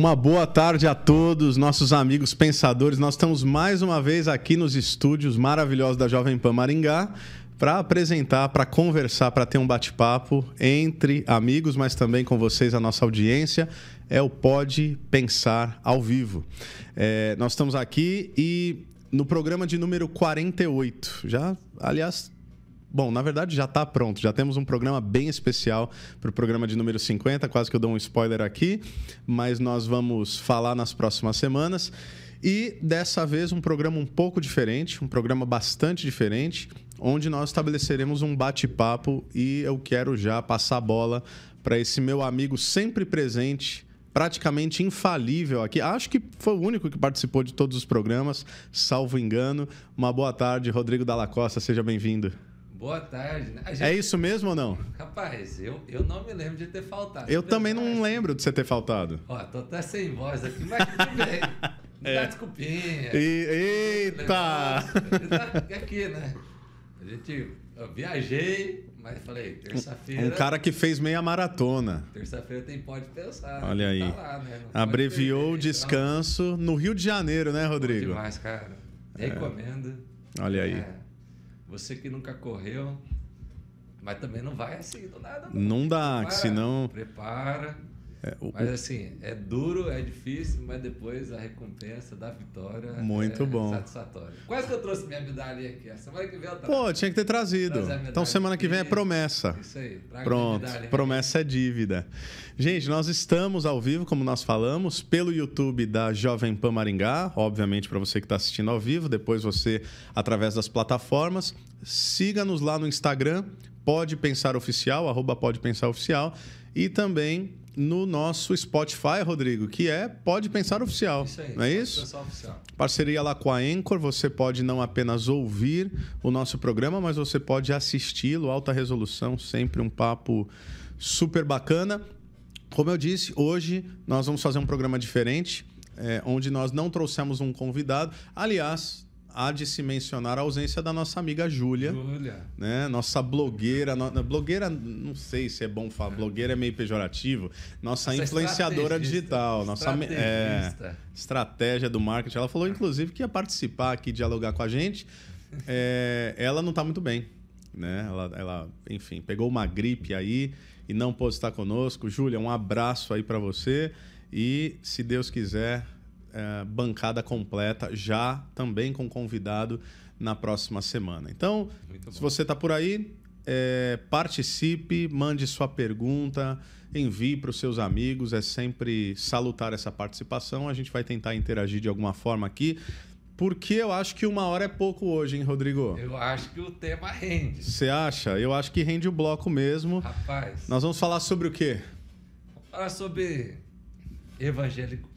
Uma boa tarde a todos, nossos amigos pensadores. Nós estamos mais uma vez aqui nos estúdios maravilhosos da Jovem Pan Maringá para apresentar, para conversar, para ter um bate-papo entre amigos, mas também com vocês, a nossa audiência. É o Pode Pensar ao vivo. É, nós estamos aqui e no programa de número 48. Já, aliás, Bom, na verdade já está pronto. Já temos um programa bem especial para o programa de número 50. Quase que eu dou um spoiler aqui, mas nós vamos falar nas próximas semanas. E dessa vez um programa um pouco diferente, um programa bastante diferente, onde nós estabeleceremos um bate-papo e eu quero já passar a bola para esse meu amigo sempre presente, praticamente infalível aqui. Acho que foi o único que participou de todos os programas, salvo engano. Uma boa tarde, Rodrigo Dalla Costa, seja bem-vindo. Boa tarde. Né? Gente... É isso mesmo ou não? Rapaz, eu, eu não me lembro de ter faltado. Eu também não lembro de você ter faltado. Ó, tô até sem voz aqui, mas tudo bem. Me é. dá desculpinha. E, eita! Aqui, né? A gente... Eu viajei, mas falei, terça-feira... Um cara que fez meia maratona. Terça-feira tem Pode Pensar. Olha aí. Tá lá, né? Abreviou o descanso no Rio de Janeiro, né, Rodrigo? Bom demais, cara. Recomendo. É. Olha aí. É. Você que nunca correu, mas também não vai assim do nada. Não, não dá, Prepara, senão. Prepara. É, o, mas assim, é duro, é difícil, mas depois a recompensa da vitória muito é bom. satisfatória. Quase que eu trouxe minha medalha aqui. A semana que vem eu Pô, tinha que ter trazido. Então semana que vem é promessa. Isso aí. Pronto, promessa é dívida. Gente, nós estamos ao vivo, como nós falamos, pelo YouTube da Jovem Pan Maringá, obviamente para você que está assistindo ao vivo, depois você através das plataformas. Siga-nos lá no Instagram, Pode Pensar Oficial, arroba Pode Pensar Oficial, e também no nosso Spotify, Rodrigo, que é Pode Pensar Oficial. Isso aí, não é isso? Pensar Oficial. Parceria lá com a Anchor, você pode não apenas ouvir o nosso programa, mas você pode assisti-lo, alta resolução, sempre um papo super bacana. Como eu disse, hoje nós vamos fazer um programa diferente, é, onde nós não trouxemos um convidado. Aliás, há de se mencionar a ausência da nossa amiga Júlia. Júlia. Né? Nossa blogueira. No... Blogueira, não sei se é bom falar, blogueira é meio pejorativo. Nossa, nossa influenciadora digital. Nossa é, estratégia do marketing. Ela falou, inclusive, que ia participar aqui, dialogar com a gente. É, ela não está muito bem. Né? Ela, ela, enfim, pegou uma gripe aí e não pôde estar conosco. Júlia, um abraço aí para você. E, se Deus quiser, é, bancada completa, já também com convidado na próxima semana. Então, se você está por aí, é, participe, mande sua pergunta, envie para os seus amigos. É sempre salutar essa participação. A gente vai tentar interagir de alguma forma aqui. Porque eu acho que uma hora é pouco hoje, hein, Rodrigo? Eu acho que o tema rende. Você acha? Eu acho que rende o bloco mesmo. Rapaz. Nós vamos falar sobre o quê? Vamos falar sobre evangélico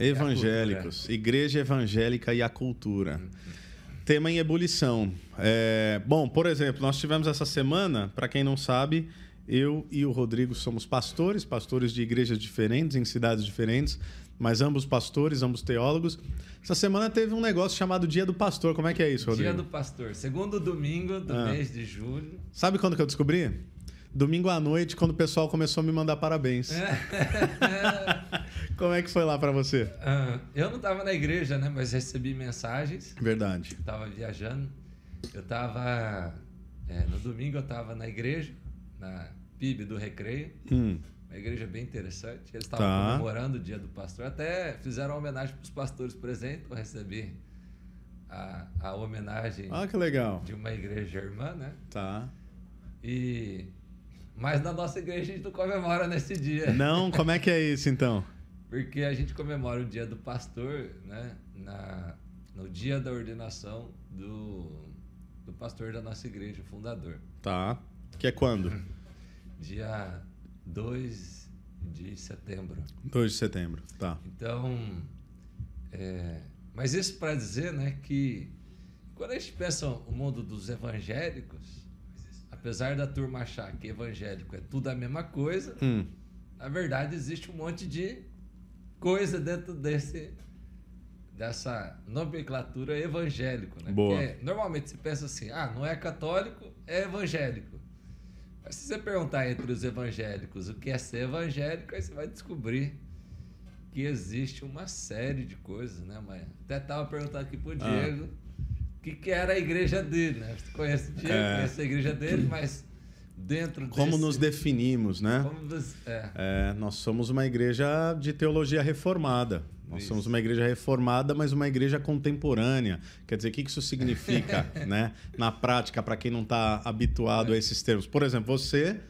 Evangélicos, Igreja Evangélica e a Cultura. Tema em ebulição. É, bom, por exemplo, nós tivemos essa semana, para quem não sabe, eu e o Rodrigo somos pastores, pastores de igrejas diferentes, em cidades diferentes, mas ambos pastores, ambos teólogos. Essa semana teve um negócio chamado Dia do Pastor. Como é que é isso, Rodrigo? Dia do Pastor, segundo domingo do ah. mês de julho. Sabe quando que eu descobri? Domingo à noite, quando o pessoal começou a me mandar parabéns. Como é que foi lá para você? Uh, eu não estava na igreja, né? Mas recebi mensagens. Verdade. Estava viajando. Eu estava... É, no domingo eu estava na igreja, na PIB do Recreio. Hum. Uma igreja bem interessante. Eles estavam tá. comemorando o dia do pastor. Até fizeram uma homenagem para os pastores presentes. Eu recebi a, a homenagem ah, que legal. de uma igreja irmã, né? Tá. E mas na nossa igreja a gente não comemora nesse dia. Não? Como é que é isso então? Porque a gente comemora o dia do pastor, né? Na, no dia da ordenação do, do pastor da nossa igreja, o fundador. Tá. Que é quando? Dia 2 de setembro. 2 de setembro, tá. Então, é, mas isso para dizer né, que quando a gente pensa o mundo dos evangélicos, apesar da turma achar que evangélico é tudo a mesma coisa, hum. na verdade existe um monte de coisa dentro desse dessa nomenclatura evangélico, né? Boa. Porque normalmente se pensa assim, ah, não é católico, é evangélico. Mas se você perguntar entre os evangélicos o que é ser evangélico, aí você vai descobrir que existe uma série de coisas, né, Maia? Até estava perguntando aqui pro ah. Diego o que, que era a igreja dele, né? Você conhece o Diego, é. conhece a igreja dele, mas dentro Como desse... nos definimos, né? Nos... É. É, nós somos uma igreja de teologia reformada. Nós isso. somos uma igreja reformada, mas uma igreja contemporânea. Quer dizer, o que isso significa né? na prática, para quem não está habituado é. a esses termos? Por exemplo, você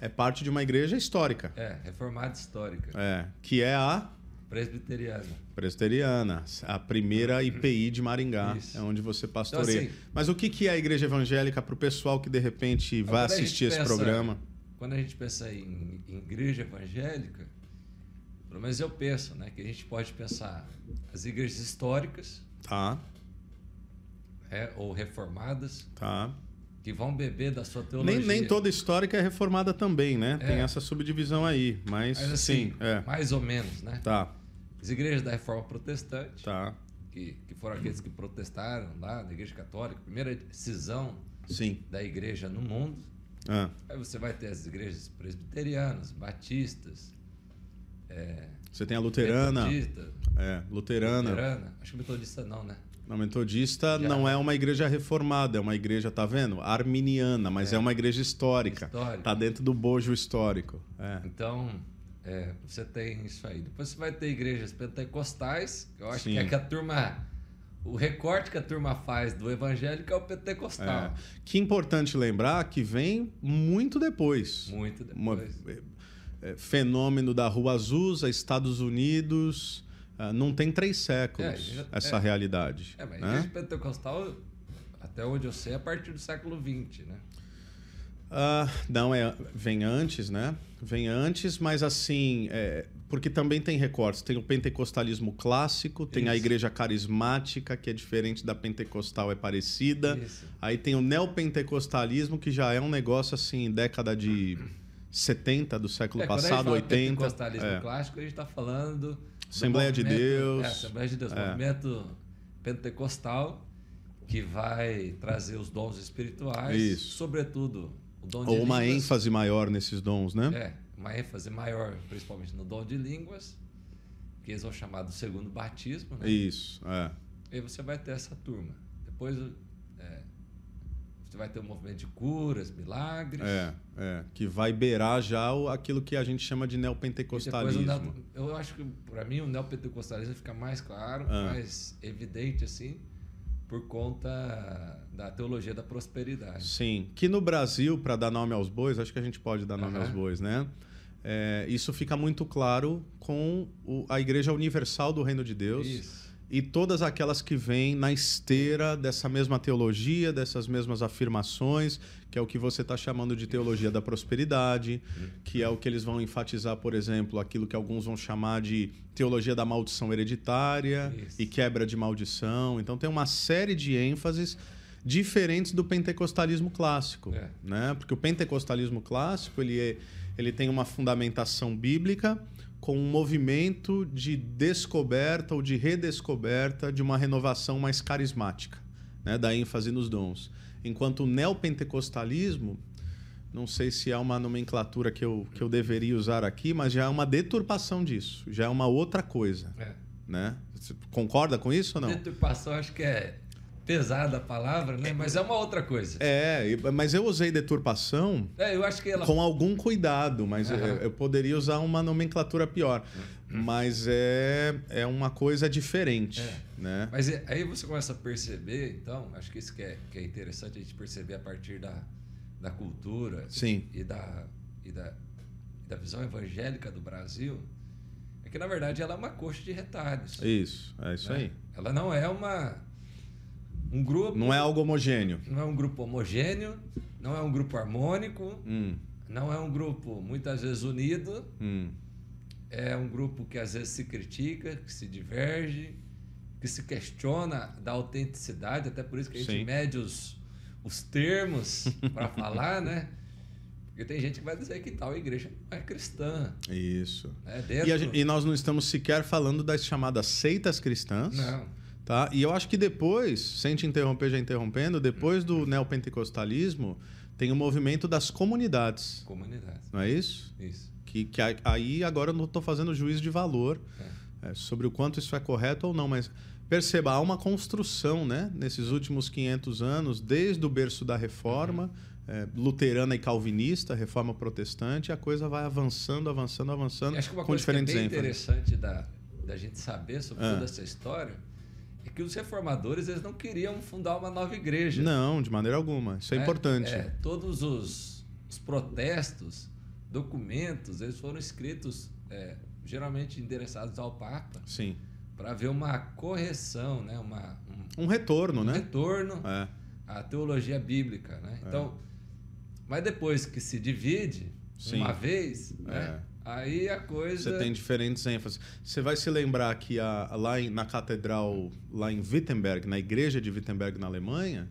é parte de uma igreja histórica. É, reformada histórica. É, que é a Presbiteriana. Presbiteriana, a primeira IPI de Maringá, Isso. é onde você pastoreia. Então, assim, Mas o que é a igreja evangélica para o pessoal que de repente então, vai assistir esse pensa, programa? Quando a gente pensa em, em igreja evangélica, pelo menos eu penso, né, que a gente pode pensar as igrejas históricas, tá, é, ou reformadas, tá, que vão beber da sua teologia. Nem, nem toda histórica é reformada também, né? É. Tem essa subdivisão aí, mas, mas assim, sim, é. mais ou menos, né? Tá. As igrejas da Reforma Protestante, tá. que, que foram aqueles que protestaram lá na Igreja Católica, primeira cisão sim. da igreja no mundo. Ah. Aí você vai ter as igrejas presbiterianas, batistas. É, você tem a luterana. Metodista, é, luterana. luterana. Acho que metodista não, né? A metodista Já. não é uma igreja reformada, é uma igreja, tá vendo? Arminiana, mas é, é uma igreja histórica. Histórica. Tá dentro do bojo histórico. É. Então, é, você tem isso aí. Depois você vai ter igrejas pentecostais, que eu acho Sim. que é que a turma. O recorte que a turma faz do evangélico é o pentecostal. É. Que importante lembrar que vem muito depois. Muito depois. Uma, é, é, fenômeno da Rua Azusa, Estados Unidos ah, não tem três séculos é, essa é, realidade. É, mas né? a igreja pentecostal, até onde eu sei, é a partir do século XX, né? Uh, não, é, vem antes, né? Vem antes, mas assim, é, porque também tem recortes. Tem o pentecostalismo clássico, tem Isso. a igreja carismática, que é diferente da pentecostal, é parecida. Isso. Aí tem o neopentecostalismo, que já é um negócio assim, década de 70 do século é, passado, 80. O pentecostalismo é. clássico, a gente está falando Assembleia de Deus. É, Assembleia de Deus, é. movimento pentecostal que vai trazer os dons espirituais, Isso. sobretudo Ou uma línguas. ênfase maior nesses dons, né? É, uma ênfase maior, principalmente no dom de línguas, que eles vão chamar do segundo batismo, né? Isso, é. E aí você vai ter essa turma. Depois você vai ter um movimento de curas, milagres. É, é. Que vai beirar já o, aquilo que a gente chama de neopentecostalismo. Neo, eu acho que, para mim, o neopentecostalismo fica mais claro, ah. mais evidente, assim, por conta da teologia da prosperidade. Sim. Que no Brasil, para dar nome aos bois, acho que a gente pode dar nome uhum. aos bois, né? É, isso fica muito claro com o, a Igreja Universal do Reino de Deus. Isso e todas aquelas que vêm na esteira dessa mesma teologia, dessas mesmas afirmações, que é o que você está chamando de teologia da prosperidade, que é o que eles vão enfatizar, por exemplo, aquilo que alguns vão chamar de teologia da maldição hereditária Isso. e quebra de maldição. Então tem uma série de ênfases diferentes do pentecostalismo clássico, é. né? Porque o pentecostalismo clássico ele, é, ele tem uma fundamentação bíblica com um movimento de descoberta ou de redescoberta de uma renovação mais carismática, né, da ênfase nos dons. Enquanto o neopentecostalismo, não sei se é uma nomenclatura que eu, que eu deveria usar aqui, mas já é uma deturpação disso, já é uma outra coisa. É. Né? Você concorda com isso ou não? Deturpação acho que é pesada a palavra, né? Mas é uma outra coisa. É, mas eu usei deturpação é, eu acho que ela... com algum cuidado, mas uhum. eu, eu, poderia usar uma nomenclatura pior. Uhum. Mas é, é uma coisa diferente. É. Né? Mas é, aí você começa a perceber, então, acho que isso que é, que é interessante a gente perceber a partir da, da cultura Sim. E, da, e, da, e da visão evangélica do Brasil, é que na verdade ela é uma coxa de retalhos. Isso, é isso né? aí. Ela não é uma um grupo. Não é algo homogêneo. Não é um grupo homogêneo, não é um grupo harmônico, hum. não é um grupo muitas vezes unido. Hum. É um grupo que às vezes se critica, que se diverge, que se questiona da autenticidade, até por isso que a gente Sim. mede os, os termos para falar, né? Porque tem gente que vai dizer que tal igreja não é cristã. Isso. É dentro... e, gente, e nós não estamos sequer falando das chamadas seitas cristãs. Não Tá? E eu acho que depois, sem te interromper já interrompendo, depois do neopentecostalismo, tem o movimento das comunidades. Comunidades. Não é isso? Isso. Que, que aí agora eu não estou fazendo juízo de valor. é, sobre o quanto isso é correto ou não, mas perceba, há uma construção né, nesses últimos 500 anos, desde o berço da reforma, uhum. é, luterana e calvinista, reforma protestante, a coisa vai avançando, avançando, avançando, acho que uma com coisa diferentes que é bem ênfases. interessante da, da gente saber sobre ah. toda essa história é que os reformadores eles não queriam fundar uma nova igreja. Não, de maneira alguma. Isso é, é importante. É, todos os, os, protestos, documentos, eles foram escritos é, geralmente endereçados ao Papa. Sim. Para ver uma correção, né? Uma, um, um retorno, um né? retorno é. à teologia bíblica. Né? É. Então, mas depois que se divide Sim. uma vez, né? Aí a coisa. Você tem diferentes ênfases. Você vai se lembrar que a, lá em, na catedral, lá em Wittenberg, na igreja de Wittenberg, na Alemanha,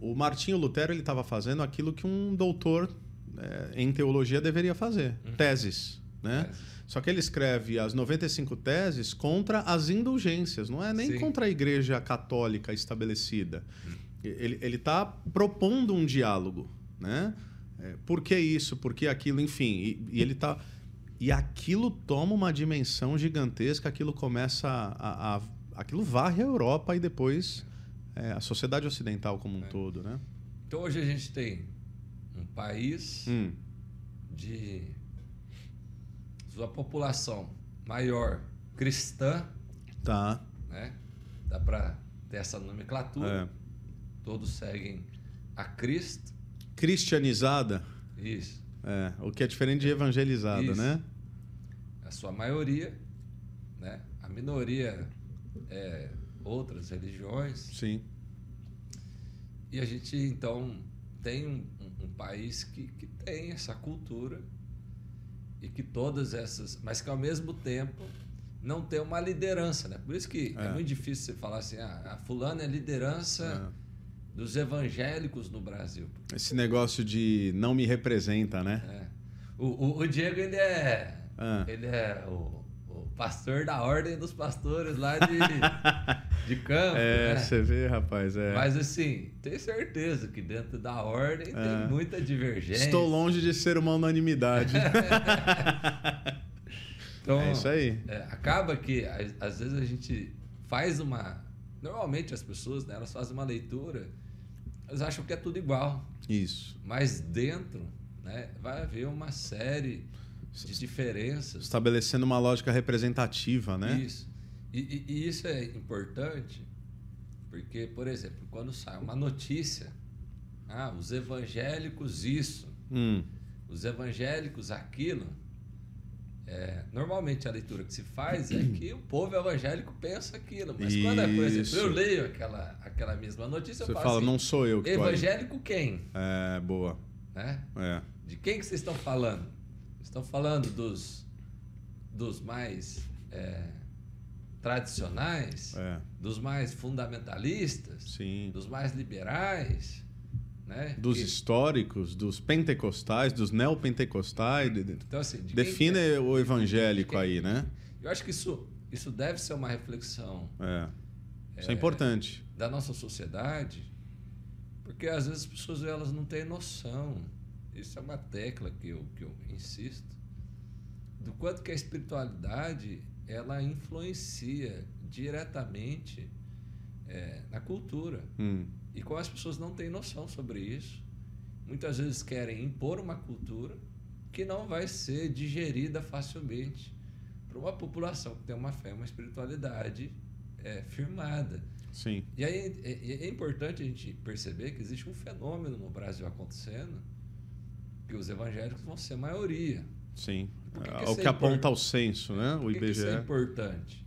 uhum. o Martinho Lutero ele estava fazendo aquilo que um doutor é, em teologia deveria fazer: uhum. teses. Né? Teses. Só que ele escreve as 95 teses contra as indulgências, não é nem Sim. contra a igreja católica estabelecida. Ele está propondo um diálogo. Né? É, por que isso? Por que aquilo? Enfim, e, e ele está. E aquilo toma uma dimensão gigantesca, aquilo começa a. a aquilo varre a Europa e depois é, a sociedade ocidental como um é. todo. Né? Então hoje a gente tem um país hum. de sua população maior cristã, tá. né? Dá para ter essa nomenclatura. É. Todos seguem a Cristo. Cristianizada. Isso. É, o que é diferente de evangelizada, Isso. né? A sua maioria, né? A minoria é outras religiões. Sim. E a gente então tem um, um, um país que, que tem essa cultura e que todas essas, mas que ao mesmo tempo não tem uma liderança, né? Por isso que é, é muito difícil você falar assim, ah, a fulana é liderança é. Dos evangélicos no Brasil. Esse negócio de não me representa, né? É. O, o, o, Diego ele é, ah. ele é o pastor da ordem dos pastores lá de, de campo. É, né? você vê, rapaz. É. Mas assim, tenho certeza que dentro da ordem é. tem muita divergência. Estou longe de ser uma unanimidade. então, é isso aí. É, acaba que, às vezes, a gente faz uma. Normalmente as pessoas, né, elas fazem uma leitura, elas acham que é tudo igual. Isso. Mas dentro né, vai haver uma série de diferenças. Estabelecendo uma lógica representativa, né? Isso. E, e, e, isso é importante porque, por exemplo, quando sai uma notícia, ah, os evangélicos isso, hum. os evangélicos aquilo, é, normalmente a leitura que se faz é que o povo evangélico pensa aquilo. Mas isso. quando, por exemplo, eu leio aquela, aquela mesma notícia, Você eu falo fala, assim, não sou eu que Evangélico quem? É, boa. Né? É. De quem que vocês estão falando? Estão falando dos, dos mais é, tradicionais, é. dos mais fundamentalistas, Sim. dos mais liberais. Né? Dos que... históricos, dos pentecostais, dos neopentecostais. Então, assim, de Define é? o evangélico aí, né? Eu acho que isso, isso deve ser uma reflexão. É. Isso é, é importante. Da nossa sociedade, porque às vezes as pessoas elas não têm noção isso é uma tecla que eu, que eu insisto, do quanto que a espiritualidade ela influencia diretamente é, na cultura. Hum. E como as pessoas não têm noção sobre isso, muitas vezes querem impor uma cultura que não vai ser digerida facilmente para uma população que tem uma fé, uma espiritualidade é, firmada. Sim. E aí é, é importante a gente perceber que existe um fenômeno no Brasil acontecendo que os evangélicos vão ser maioria. Sim. Que é o que aponta ao censo, né? O IBGE. isso é importante?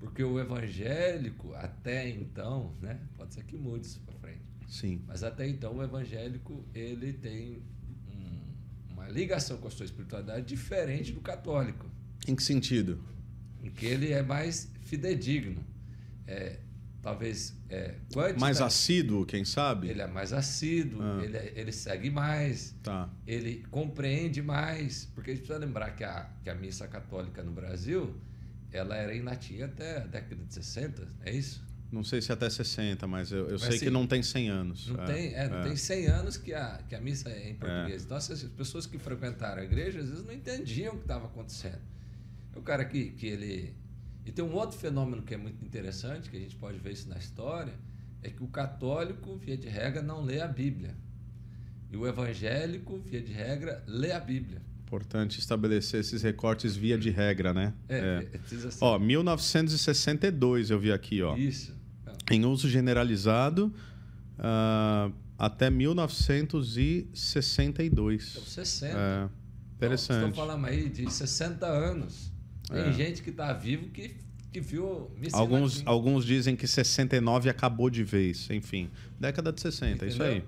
Porque o evangélico, até então, né? Pode ser que mude isso para frente. Sim. Mas até então o evangélico ele tem um, uma ligação com a sua espiritualidade diferente do católico. Em que sentido? Em que ele é mais fidedigno. É, talvez é, mais assíduo, quem sabe? Ele é mais assíduo, ah. ele, é, ele segue mais, tá. ele compreende mais, porque a gente precisa lembrar que a, que a missa católica no Brasil ela era em latim até a década de 60, é isso? Não sei se até 60, mas eu, eu mas sei assim, que não tem 100 anos. Não, é, tem, é, não é. tem 100 anos que a, que a missa é em português. É. Então, as pessoas que frequentaram a igreja, às vezes não entendiam o que estava acontecendo. O cara que, que ele E tem um outro fenômeno que é muito interessante, que a gente pode ver isso na história, é que o católico, via de regra, não lê a Bíblia. E o evangélico, via de regra, lê a Bíblia. Importante estabelecer esses recortes via de regra, né? É, é. precisa ser. Ó, 1962 eu vi aqui, ó. Isso. Em uso generalizado uh, até 1962. Então, 60. É, interessante. Então, falando aí de 60 anos. Tem é. gente que está vivo que, que viu alguns, alguns dizem que 69 acabou de vez. Enfim, década de 60, Entendeu? é isso aí.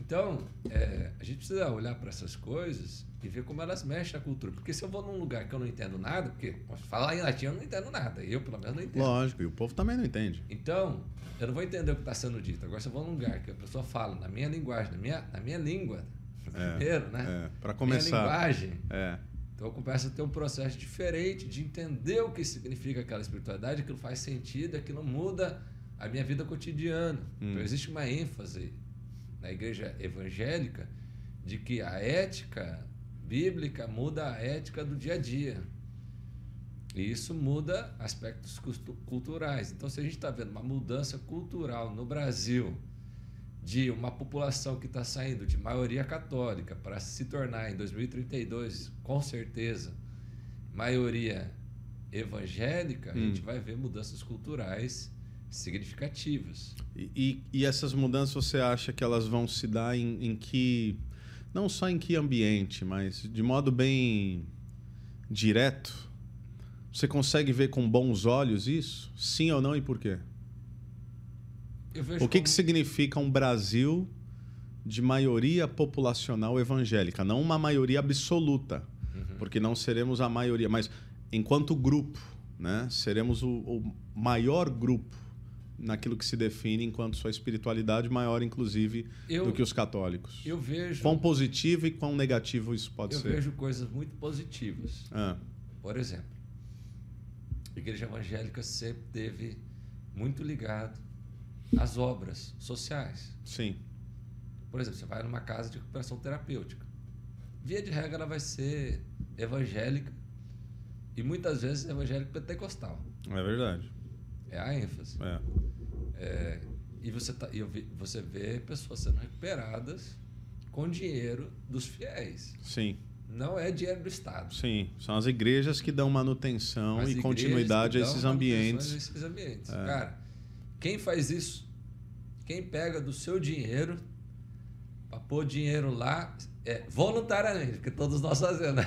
Então, é, a gente precisa olhar para essas coisas e ver como elas mexem a cultura. Porque se eu vou num lugar que eu não entendo nada, porque falar em latim eu não entendo nada, eu pelo menos não entendo. Lógico, e o povo também não entende. Então, eu não vou entender o que está sendo dito. Agora, se eu vou num lugar que a pessoa fala na minha linguagem, na minha, na minha língua, é, primeiro, né? É, para começar. Minha linguagem. É. Então eu começo a ter um processo diferente de entender o que significa aquela espiritualidade, aquilo faz sentido, aquilo muda a minha vida cotidiana. Hum. Então existe uma ênfase na igreja evangélica de que a ética bíblica muda a ética do dia a dia. E isso muda aspectos culturais. Então, se a gente está vendo uma mudança cultural no Brasil, de uma população que está saindo de maioria católica para se tornar, em 2032, com certeza, maioria evangélica, hum. a gente vai ver mudanças culturais significativas. E, e, e, essas mudanças você acha que elas vão se dar em, em que. Não só em que ambiente, mas de modo bem direto? Você consegue ver com bons olhos isso? Sim ou não e por quê? o que, como... que significa um Brasil de maioria populacional evangélica? Não uma maioria absoluta, uhum. porque não seremos a maioria, mas enquanto grupo, né, seremos o, o maior grupo naquilo que se define enquanto sua espiritualidade maior, inclusive, eu, do que os católicos. Eu vejo. Quão positivo e quão negativo isso pode eu ser? Eu vejo coisas muito positivas. Ah. Por exemplo, a igreja evangélica sempre teve muito ligado às obras sociais. Sim. Por exemplo, você vai numa casa de recuperação terapêutica. Via de regra, ela vai ser evangélica e muitas vezes evangélico pentecostal. É verdade. É a ênfase. É. é e você, tá, e você vê pessoas sendo recuperadas com dinheiro dos fiéis. Sim. Não é dinheiro do Estado. Sim, são as igrejas que dão manutenção as e continuidade a esses ambientes. A esses ambientes. É. Cara, quem faz isso? Quem pega do seu dinheiro para pôr dinheiro lá é, voluntariamente, porque todos nós fazemos. Né?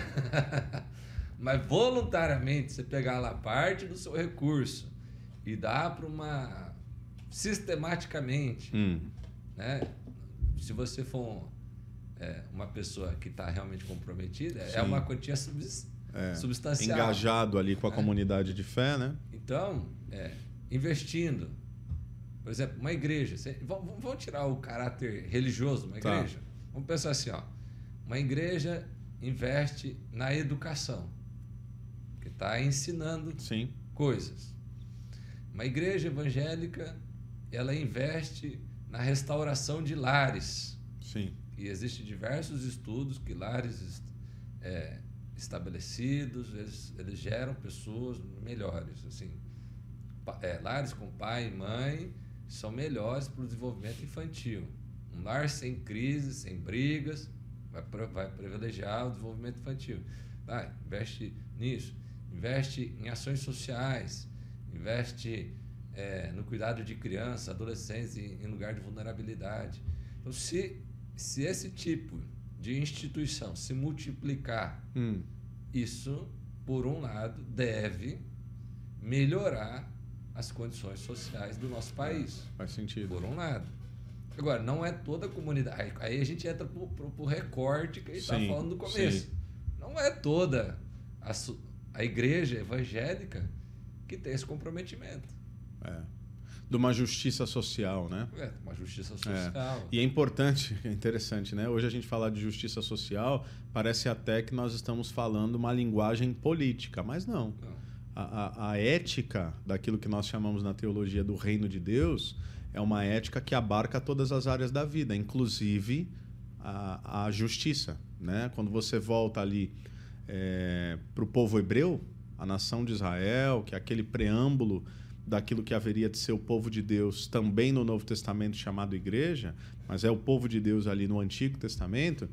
Mas voluntariamente você pegar lá parte do seu recurso e dar para uma sistematicamente, hum. né? Se você for é, uma pessoa que está realmente comprometida, é Sim. é uma quantia subs, é, substancial. Engajado ali com a é. comunidade de fé, né? Então, é, investindo. Por exemplo, uma igreja. vamos, vamos, tirar o caráter religioso, uma tá. igreja. Tá. Vamos pensar assim, ó. Uma igreja investe na educação, que está ensinando Sim. coisas. Uma igreja evangélica, ela investe na restauração de lares. Sim. E existem diversos estudos que lares é, estabelecidos, eles, eles, geram pessoas melhores. Assim, é, lares com pai e mãe são melhores para o desenvolvimento infantil. Um lar sem crise, sem brigas, vai, vai privilegiar o desenvolvimento infantil. Vai, investe nisso. Investe em ações sociais, investe é, no cuidado de crianças, adolescentes em, em lugar de vulnerabilidade. Então, se se esse tipo de instituição se multiplicar, hum. isso, por um lado, deve melhorar as condições sociais do nosso país. Faz sentido. Por um lado. Agora, não é toda a comunidade. Aí a gente entra para o recorte que a gente está falando no começo. Sim. Não é toda a, a igreja evangélica que tem esse comprometimento. É de uma justiça social, né? É, uma justiça social. É. E é importante, é interessante, né? Hoje a gente falar de justiça social, parece até que nós estamos falando uma linguagem política, mas não. não. A, a, a ética daquilo que nós chamamos na teologia do reino de Deus é uma ética que abarca todas as áreas da vida, inclusive a, a justiça. Né? Quando você volta ali é, para o povo hebreu, a nação de Israel, que é aquele preâmbulo daquilo que haveria de ser o povo de Deus também no Novo Testamento chamado igreja, mas é o povo de Deus ali no Antigo Testamento,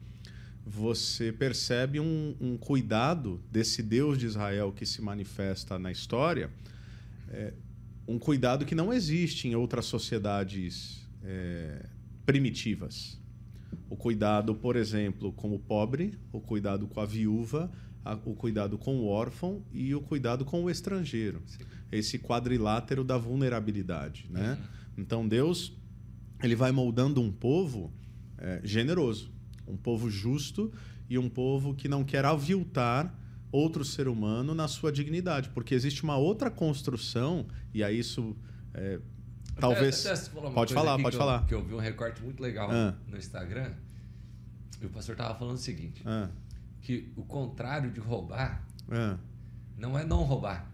você percebe um, um cuidado desse Deus de Israel que se manifesta na história, é, um cuidado que não existe em outras sociedades é, primitivas. O cuidado, por exemplo, com o pobre, o cuidado com a viúva, o cuidado com o órfão e o cuidado com o estrangeiro. Sim. Esse quadrilátero da vulnerabilidade. Né? Uhum. Então, Deus ele vai moldando um povo é, generoso, um povo justo e um povo que não quer aviltar outro ser humano na sua dignidade, porque existe uma outra construção, e aí isso é, talvez. Pode falar, pode falar. Que eu vi um recorte muito legal ah. no Instagram, e o pastor estava falando o seguinte: ah. que o contrário de roubar ah. não é não roubar.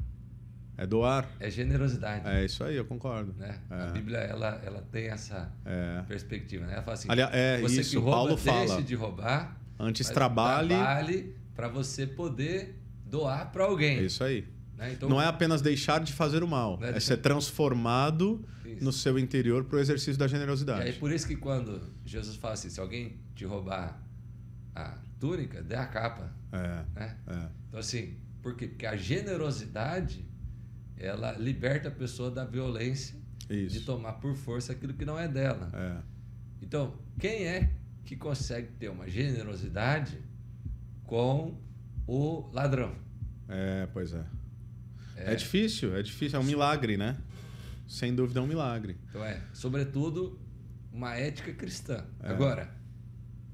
É doar. É generosidade. É isso aí, eu concordo. Né? É. A Bíblia ela, ela tem essa é. perspectiva. Né? Ela fala assim: Aliás, é, você isso, que rouba, Paulo deixe fala. de roubar. Antes trabalhe. Trabalhe para você poder doar para alguém. É isso aí. Né? Então, não é apenas deixar de fazer o mal, é, é ser transformado isso. no seu interior para o exercício da generosidade. Aí, por isso que quando Jesus fala assim, se alguém te roubar a túnica, dê a capa. É, né? é. Então assim, por quê? Porque a generosidade ela liberta a pessoa da violência isso. de tomar por força aquilo que não é dela. É. Então, quem é que consegue ter uma generosidade com o ladrão? É, pois é. É, é difícil, é difícil, é um milagre, né? Sem dúvida é um milagre. Então é, sobretudo, uma ética cristã. É. Agora,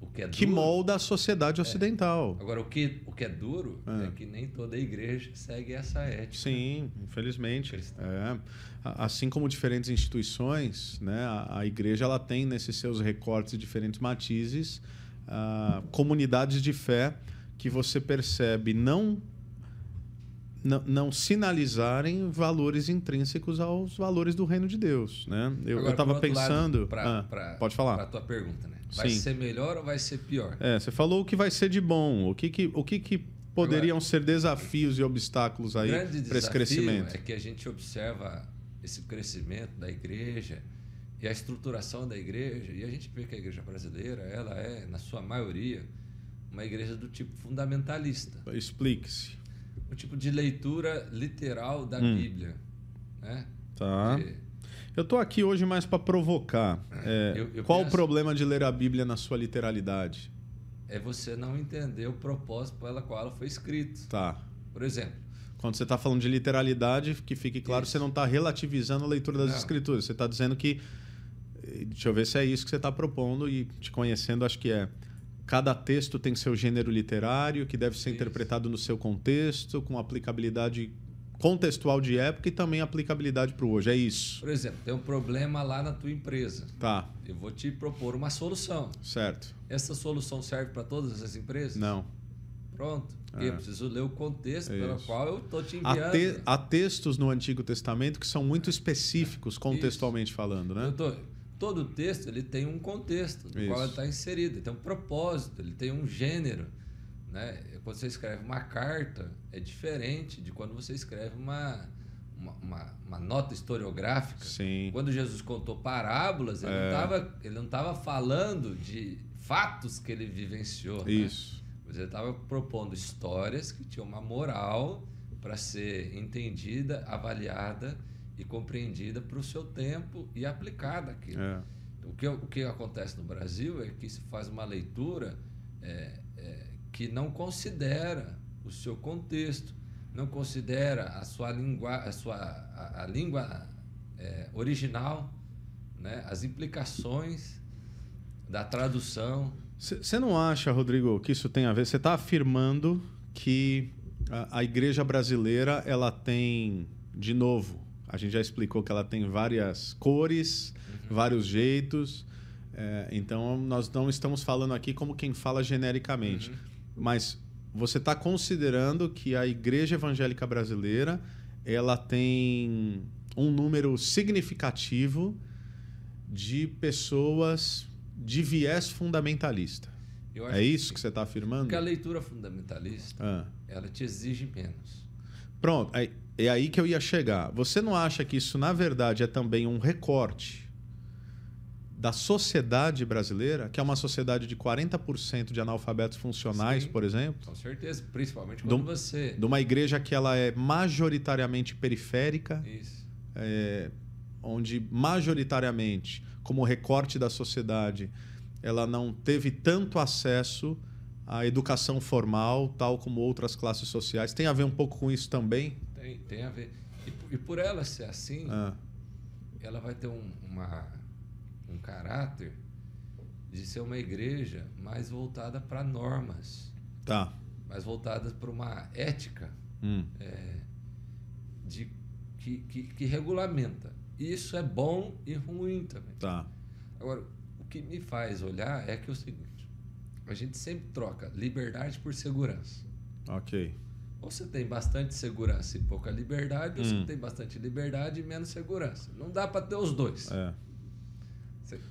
o que é duro, Que molda a sociedade é. ocidental. Agora, o que, o que é duro é. é. que nem toda igreja segue essa ética. Sim, infelizmente. É. Assim como diferentes instituições, né, a, a, igreja ela tem nesses seus recortes diferentes matizes uh, comunidades de fé que você percebe não não, não, sinalizarem valores intrínsecos aos valores do reino de Deus, né? Eu estava pensando, lado, pra, ah, pra, pode falar. Para tua pergunta, né? Vai Sim. ser melhor ou vai ser pior? É, você falou o que vai ser de bom, o que que, o que, que poderiam Agora, ser desafios e obstáculos aí para esse crescimento? É que a gente observa esse crescimento da igreja e a estruturação da igreja e a gente vê que a igreja brasileira ela é na sua maioria uma igreja do tipo fundamentalista. Explique-se. Um tipo de leitura literal da hum. Bíblia. Né? Tá. De... Eu estou aqui hoje mais para provocar. É, eu, eu qual penso... o problema de ler a Bíblia na sua literalidade? É você não entender o propósito pela qual ela foi escrita. Tá. Por exemplo. Quando você está falando de literalidade, que fique claro, isso. você não está relativizando a leitura das não. Escrituras. Você está dizendo que. Deixa eu ver se é isso que você está propondo e te conhecendo, acho que é Cada texto tem seu gênero literário, que deve ser Isso. interpretado no seu contexto, com aplicabilidade contextual de época e também aplicabilidade para o hoje. É isso. Por exemplo, tem um problema lá na tua empresa. Tá. Eu vou te propor uma solução. Certo. Essa solução serve para todas as empresas? Não. Pronto. É. eu preciso ler o contexto pelo qual eu estou te enviando. Há, te, há, textos no Antigo Testamento que são muito específicos, contextualmente Isso. falando, né? Tô, todo texto ele tem um contexto no Isso. qual ele está inserido, ele tem um propósito, ele tem um gênero. Né? Quando você escreve uma carta, é diferente de quando você escreve uma, uma, uma, uma nota historiográfica. Sim. Quando Jesus contou parábolas, ele é. não estava falando de fatos que ele vivenciou. Né? Isso. Né? Mas ele estava propondo histórias que tinham uma moral para ser entendida, avaliada e compreendida para o seu tempo e aplicada aqui. É. O, que, o que acontece no Brasil é que se faz uma leitura é, é, que não considera o seu contexto, não considera a sua língua, a sua a, a língua é, original, né, as implicações da tradução. Você não acha, Rodrigo, que isso tem a ver? Você está afirmando que a, a igreja brasileira ela tem, de novo, a gente já explicou que ela tem várias cores, uhum. vários jeitos. É, então, nós não estamos falando aqui como quem fala genericamente. Uhum. Mas você está considerando que a igreja evangélica brasileira ela tem um número significativo de pessoas de viés fundamentalista. é isso que, que você está afirmando? Porque a leitura fundamentalista, ah. ela te exige menos. Pronto, é, é aí que eu ia chegar. Você não acha que isso, na verdade, é também um recorte da sociedade brasileira, que é uma sociedade de 40% de analfabetos funcionais, Sim. por exemplo? Com certeza, principalmente quando De você. De uma igreja que ela é majoritariamente periférica, é, onde majoritariamente, como recorte da sociedade, ela não teve tanto acesso à educação formal, tal como outras classes sociais. Tem a ver um pouco com isso também? Tem, tem a ver. E, por- e por ela ser assim, Ah, ela vai ter um, uma, um caráter de ser uma igreja mais voltada para normas, tá. mais voltada para uma ética Hum, é, de, que, que, que regulamenta. Isso é bom e ruim também. tá. Agora, o que me faz olhar é que é o seguinte: a gente sempre troca liberdade por segurança. Ok. Ou você tem bastante segurança e pouca liberdade, ou Hum. você tem bastante liberdade e menos segurança. Não dá para ter os dois. É.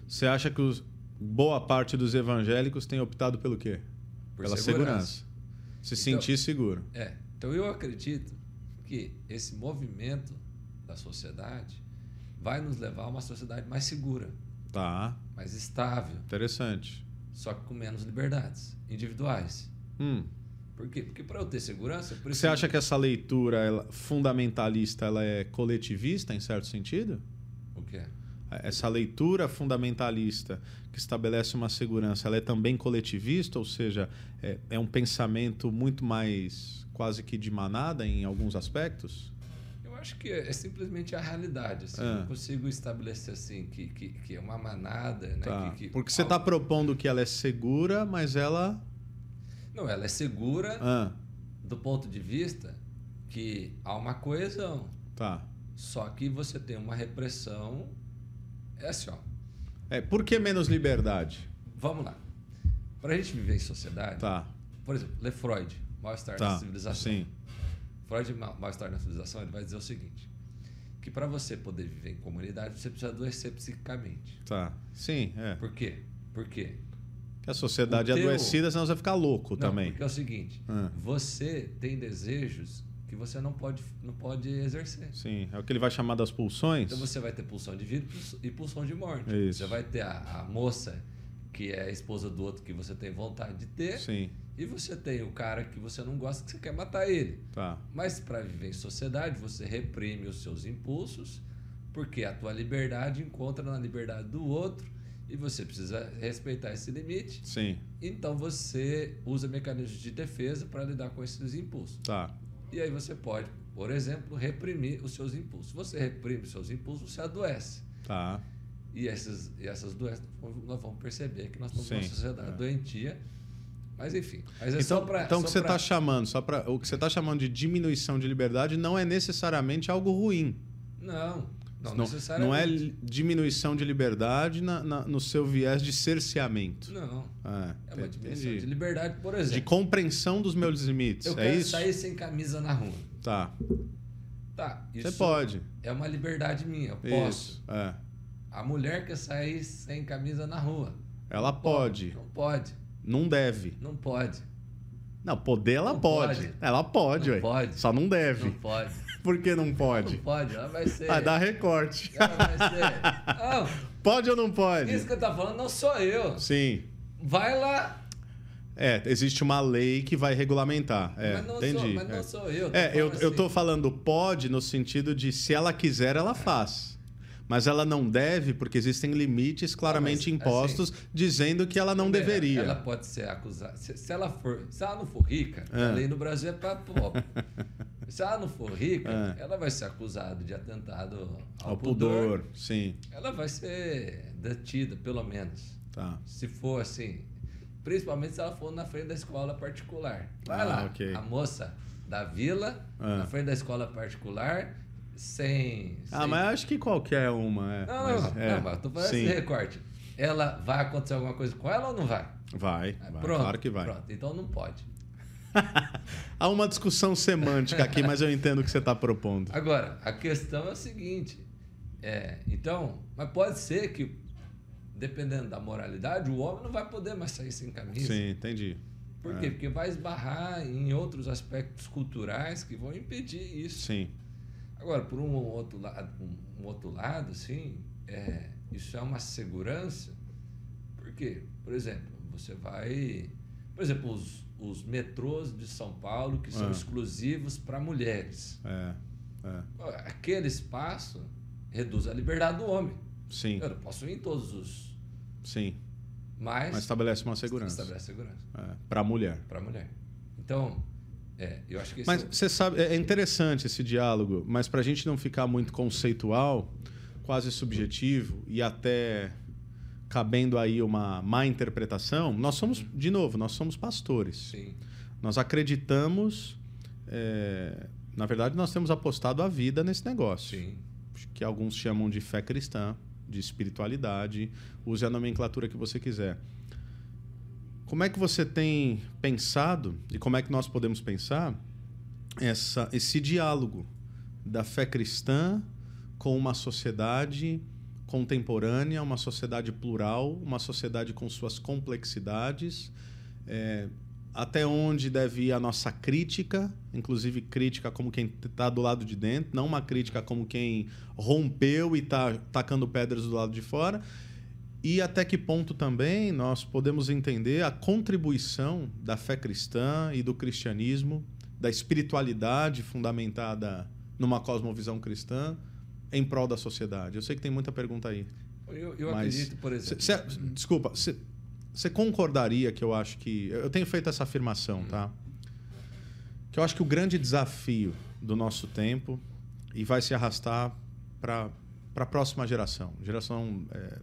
Você- acha que os, boa parte dos evangélicos tem optado pelo quê? Por Pela segurança. segurança. Se Então- sentir seguro. É. Então eu acredito que esse movimento da sociedade vai nos levar a uma sociedade mais segura, Tá. mais estável, Interessante. só que com menos liberdades individuais. Hum. Por quê? Porque para eu ter segurança, eu Você acha que essa leitura ela- fundamentalista ela é coletivista, em certo sentido? O quê? Essa leitura fundamentalista que estabelece uma segurança, ela é também coletivista, ou seja, é, é um pensamento muito mais quase que de manada em alguns aspectos? Eu acho que é simplesmente a realidade. Assim, Ah. Eu não consigo estabelecer assim que, que, que é uma manada, né? Tá. Que- que- Porque você está propondo que ela é segura, mas ela. Não, ela é segura Ah, do ponto de vista que há uma coesão. tá. Só que você tem uma repressão. É assim, ó. É, por que menos liberdade? Vamos lá. Para a gente viver em sociedade, Tá. por exemplo, lê Freud, Mal-Estar na Tá. Civilização. Sim. Freud, Ma- Mal-Estar na Civilização, ele vai dizer o seguinte: que para você poder viver em comunidade, você precisa adoecer psicicamente. Tá. Sim, é. Por quê? Por quê? Que a sociedade é teu- adoecida, senão você vai ficar louco Não, também. porque é o seguinte: Ah. você tem desejos que você não pode, não pode exercer. Sim, é o que ele vai chamar das pulsões. Então você vai ter pulsão de vida e pulsão de morte. Isso. Você vai ter a, a moça que é a esposa do outro que você tem vontade de ter, Sim, e você tem o cara que você não gosta que você quer matar ele. tá. Mas para viver em sociedade, você reprime os seus impulsos, porque a tua liberdade encontra na liberdade do outro e você precisa respeitar esse limite. Sim, Então você usa mecanismos de defesa para lidar com esses impulsos. tá. E aí você pode, por exemplo, reprimir os seus impulsos. Você reprime os seus impulsos, você adoece. Tá. E essas, e essas doenças nós vamos perceber que nós estamos numa Sim, sociedade é. doentia. Mas enfim. Mas é Então, pra, então o que você pra- está chamando, só para o que você está chamando de diminuição de liberdade não é necessariamente algo ruim. Não, não, não, não é diminuição de liberdade na- na- no seu viés de cerceamento. Não. Ah, É uma entendi. de liberdade, por De exemplo. compreensão dos meus limites. eu é quero isso? sair sem camisa na rua. Tá. Tá, Você pode. é uma liberdade minha, eu posso. Isso. É. A mulher quer sair sem camisa na rua. Ela pode. Não pode. Não deve. Não pode. Não, poder ela Não pode. pode. Ela pode, Não ué. pode. Só não deve. Não pode. Por que não pode? Não pode. Ela vai ser. Vai dar recorte. Ela vai ser. Não, Pode ou não pode? isso que eu tô falando não sou eu. Sim. Vai lá. É, existe uma lei que vai regulamentar. É, mas não, entendi. sou, mas é. não sou eu. É, eu, falando eu assim. tô falando pode no sentido de se ela quiser, ela faz. Mas ela não deve, porque existem limites claramente Não, mas, impostos dizendo que ela não Primeiro, deveria. Ela pode ser acusada. Se, se ela for, se ela não for rica, É. a lei no Brasil é para pobre. se ela não for rica, É. ela vai ser acusada de atentado ao, Ao pudor. pudor, sim. Ela vai ser detida, pelo menos. Tá. Se for assim. Principalmente se ela for na frente da escola particular. Vai Ah, lá. ok. A moça da vila, Ah. na frente da escola particular, sem. Ah, sem- mas acho que qualquer uma. É. Não, mas, não, é, não, falando sim. esse recorte. Ela vai acontecer alguma coisa com ela ou não vai? Vai, Ah, vai, pronto, claro que vai. Pronto, então não pode. Há uma discussão semântica aqui, mas eu entendo o que você está propondo. Agora, a questão é o seguinte. É, então, mas pode ser que, dependendo da moralidade, o homem não vai poder mais sair sem camisa. Sim, entendi. Por quê? Porque vai esbarrar em outros aspectos culturais que vão impedir isso. Sim. Agora, por um outro lado, um, outro lado, sim, é, isso é uma segurança. Por quê? Por exemplo, você vai, por exemplo, os, os metrôs de São Paulo que são Ah. exclusivos para mulheres. É. é. Aquele espaço reduz a liberdade do homem. Sim. Eu não posso ir em todos os, Sim. mas, Mas estabelece uma segurança. estabelece segurança É, para a mulher. para a mulher. Então, é, eu acho que Mas é você sabe, é interessante esse diálogo, mas para a gente não ficar muito conceitual, quase subjetivo e até cabendo aí uma má interpretação, nós somos, de novo, nós somos pastores. sim, Nós acreditamos, é, na verdade, nós temos apostado a vida nesse negócio, sim, que alguns chamam de fé cristã, de espiritualidade, use a nomenclatura que você quiser. Como é que você tem pensado e como é que nós podemos pensar essa, esse diálogo da fé cristã com uma sociedade contemporânea, uma sociedade plural, uma sociedade com suas complexidades, é, até onde deve ir a nossa crítica, inclusive crítica como quem está do lado de dentro, não uma crítica como quem rompeu e está tacando pedras do lado de fora. E até que ponto também nós podemos entender a contribuição da fé cristã e do cristianismo, da espiritualidade fundamentada numa cosmovisão cristã em prol da sociedade. Eu sei que tem muita pergunta aí. Eu, eu Mas acredito, por exemplo. Cê- cê- desculpa, você concordaria que eu acho que. Eu tenho feito essa afirmação, tá? Que eu acho que o grande desafio do nosso tempo e vai se arrastar para a próxima geração geração é,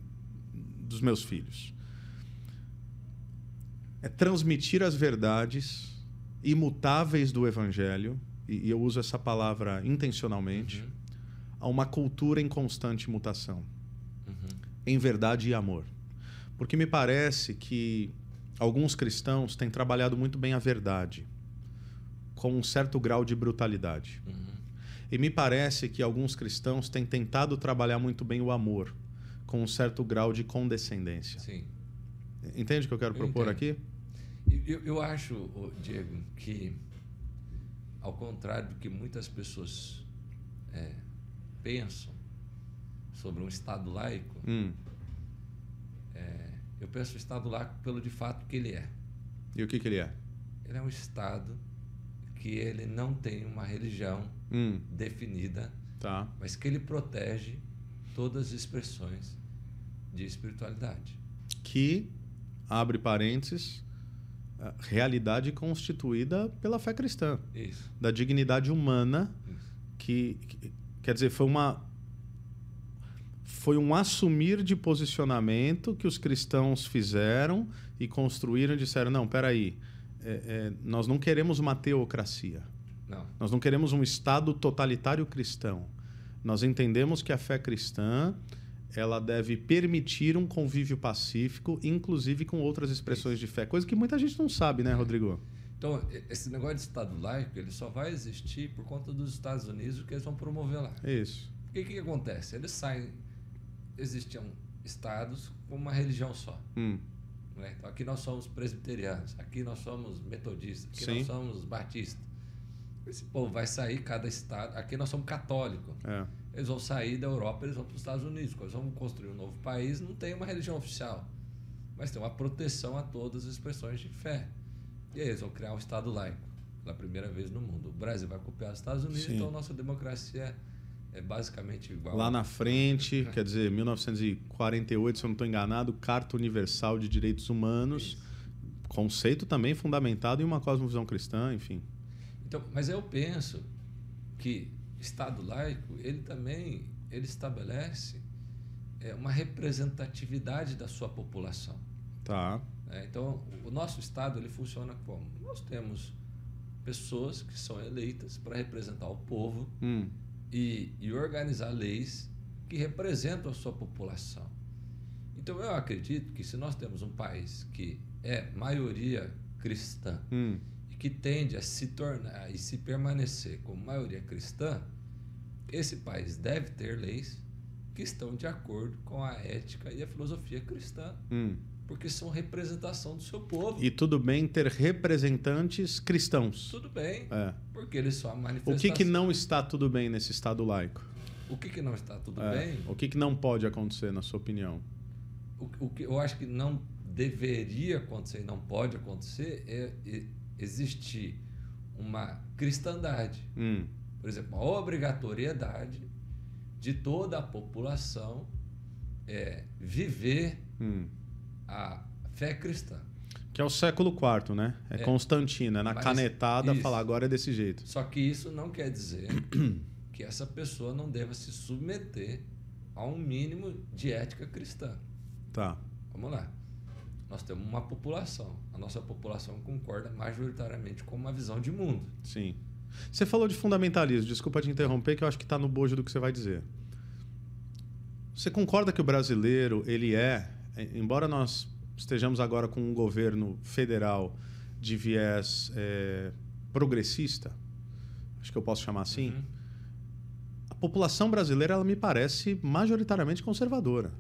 dos meus filhos é transmitir as verdades imutáveis do evangelho, e eu uso essa palavra intencionalmente, Uhum, a uma cultura em constante mutação uhum, em verdade e amor. Porque me parece que alguns cristãos têm trabalhado muito bem a verdade, com um certo grau de brutalidade. uhum. E me parece que alguns cristãos têm tentado trabalhar muito bem o amor, com um certo grau de condescendência. Sim. Entende o que eu quero Eu propor entendo. aqui? Eu, eu acho, Diego, que ao contrário do que muitas pessoas é, pensam sobre um Estado laico, Hum. eu penso o Estado laico pelo de fato que ele é. E o que, que ele é? Ele é um Estado que ele não tem uma religião Hum. definida, Tá. mas que ele protege todas as expressões de espiritualidade. Que, abre parênteses, realidade constituída pela fé cristã, Isso, da dignidade humana que, que- quer dizer foi uma foi um assumir de posicionamento que os cristãos fizeram e construíram e disseram não peraí é, é, nós não queremos uma teocracia. Não, nós não queremos um estado totalitário cristão. Nós entendemos que a fé cristã ela deve permitir um convívio pacífico inclusive com outras expressões de fé coisa que muita gente não sabe né Rodrigo Então, esse negócio de Estado laico, ele só vai existir por conta dos Estados Unidos, que eles vão promover lá. isso O que, que acontece? Eles saem... Existiam estados com uma religião só. Hum, né? Então, aqui nós somos presbiterianos, aqui nós somos metodistas, aqui Sim. nós somos batistas. Esse povo vai sair, cada estado... Aqui nós somos católicos. é Eles vão sair da Europa, eles vão para os Estados Unidos. Quando eles vão construir um novo país, não tem uma religião oficial, mas tem uma proteção a todas as expressões de fé. E aí eles vão criar um Estado laico, pela primeira vez no mundo. O Brasil vai copiar os Estados Unidos, Sim. então nossa democracia é basicamente igual. Lá na frente, quer dizer, 1948, se eu não estou enganado, Carta Universal de Direitos Humanos, Isso. conceito também fundamentado em uma cosmovisão cristã, enfim. Então, mas eu penso que Estado laico, ele também ele estabelece é, uma representatividade da sua população. Tá. né? Então, o nosso Estado ele funciona como? Nós temos pessoas que são eleitas para representar o povo Hum, e, e organizar leis que representam a sua população. Então, eu acredito que se nós temos um país que é maioria cristã hum, que tende a se tornar e se permanecer como maioria cristã, esse país deve ter leis que estão de acordo com a ética e a filosofia cristã. hum. porque são representação do seu povo. E tudo bem ter representantes cristãos. Tudo bem, É. porque eles são a manifestação. O que, que não está tudo bem nesse Estado laico? O que, que não está tudo É. bem? O que, que não pode acontecer, na sua opinião? O, o que eu acho que não deveria acontecer e não pode acontecer é, é existir uma cristandade. Hum, Por exemplo, a obrigatoriedade de toda a população é, viver hum. a fé cristã. Que é o século IV, né? É, É. Constantino, é na canetada isso. falar agora é desse jeito. Só que isso não quer dizer que essa pessoa não deva se submeter a um mínimo de ética cristã. Tá. Vamos lá. Nós temos uma população. A nossa população concorda majoritariamente com uma visão de mundo. Sim. Você falou de fundamentalismo, desculpa te interromper, que eu acho que está no bojo do que você vai dizer. Você concorda que o brasileiro, ele é, eh, embora nós estejamos agora com um governo federal de viés eh, progressista, acho que eu posso chamar assim, Uhum. a população brasileira, ela me parece majoritariamente conservadora.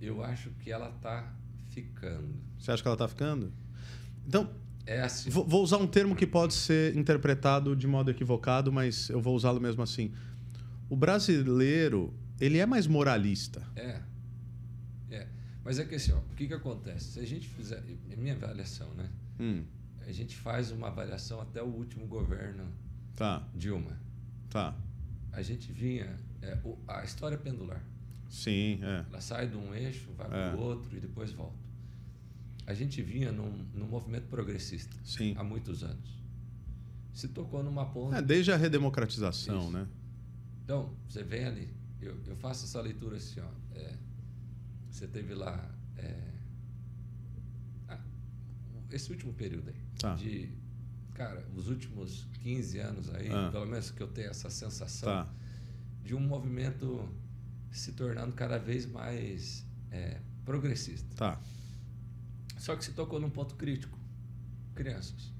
Eu acho que ela está ficando. Você acha que ela está ficando? Então, É assim. Vou, vou usar um termo que pode ser interpretado de modo equivocado, mas eu vou usá-lo mesmo assim. O brasileiro, ele é mais moralista. É. É. Mas é que assim, ó, o que, que acontece? Se a gente fizer. É minha avaliação, né? Hum, A gente faz uma avaliação até o último governo tá, Dilma. tá. A gente vinha. é, a história é pendular. Sim, é. Ela sai de um eixo, vai É. para o outro e depois volta. A gente vinha num, num movimento progressista Sim. há muitos anos. Se tocou numa ponta. É, desde a redemocratização, Isso. né? Então, você vem ali, eu, eu faço essa leitura assim, ó. é, você teve lá é, ah, esse último período aí, Tá. de, cara, os últimos 15 anos aí, Ah. pelo menos que eu tenho essa sensação, Tá. de um movimento se tornando cada vez mais é, progressista. Tá. Só que se tocou num ponto crítico, crianças.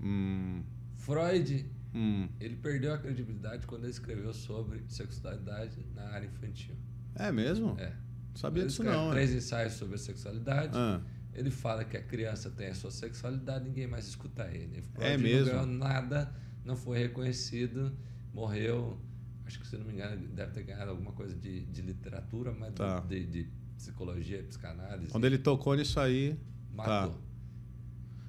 Hum, Freud hum. ele perdeu a credibilidade quando ele escreveu sobre sexualidade na área infantil. É mesmo? É. Sabia ele disso não, três é. ensaios sobre a sexualidade. Ah, Ele fala que a criança tem a sua sexualidade, ninguém mais escuta ele. Freud É mesmo? Não ganhou nada, não foi reconhecido, morreu. Acho que, se não me engano, deve ter ganhado alguma coisa de, de literatura, mas Tá. de, de psicologia, psicanálise. quando ele tocou nisso aí. matou. Tá.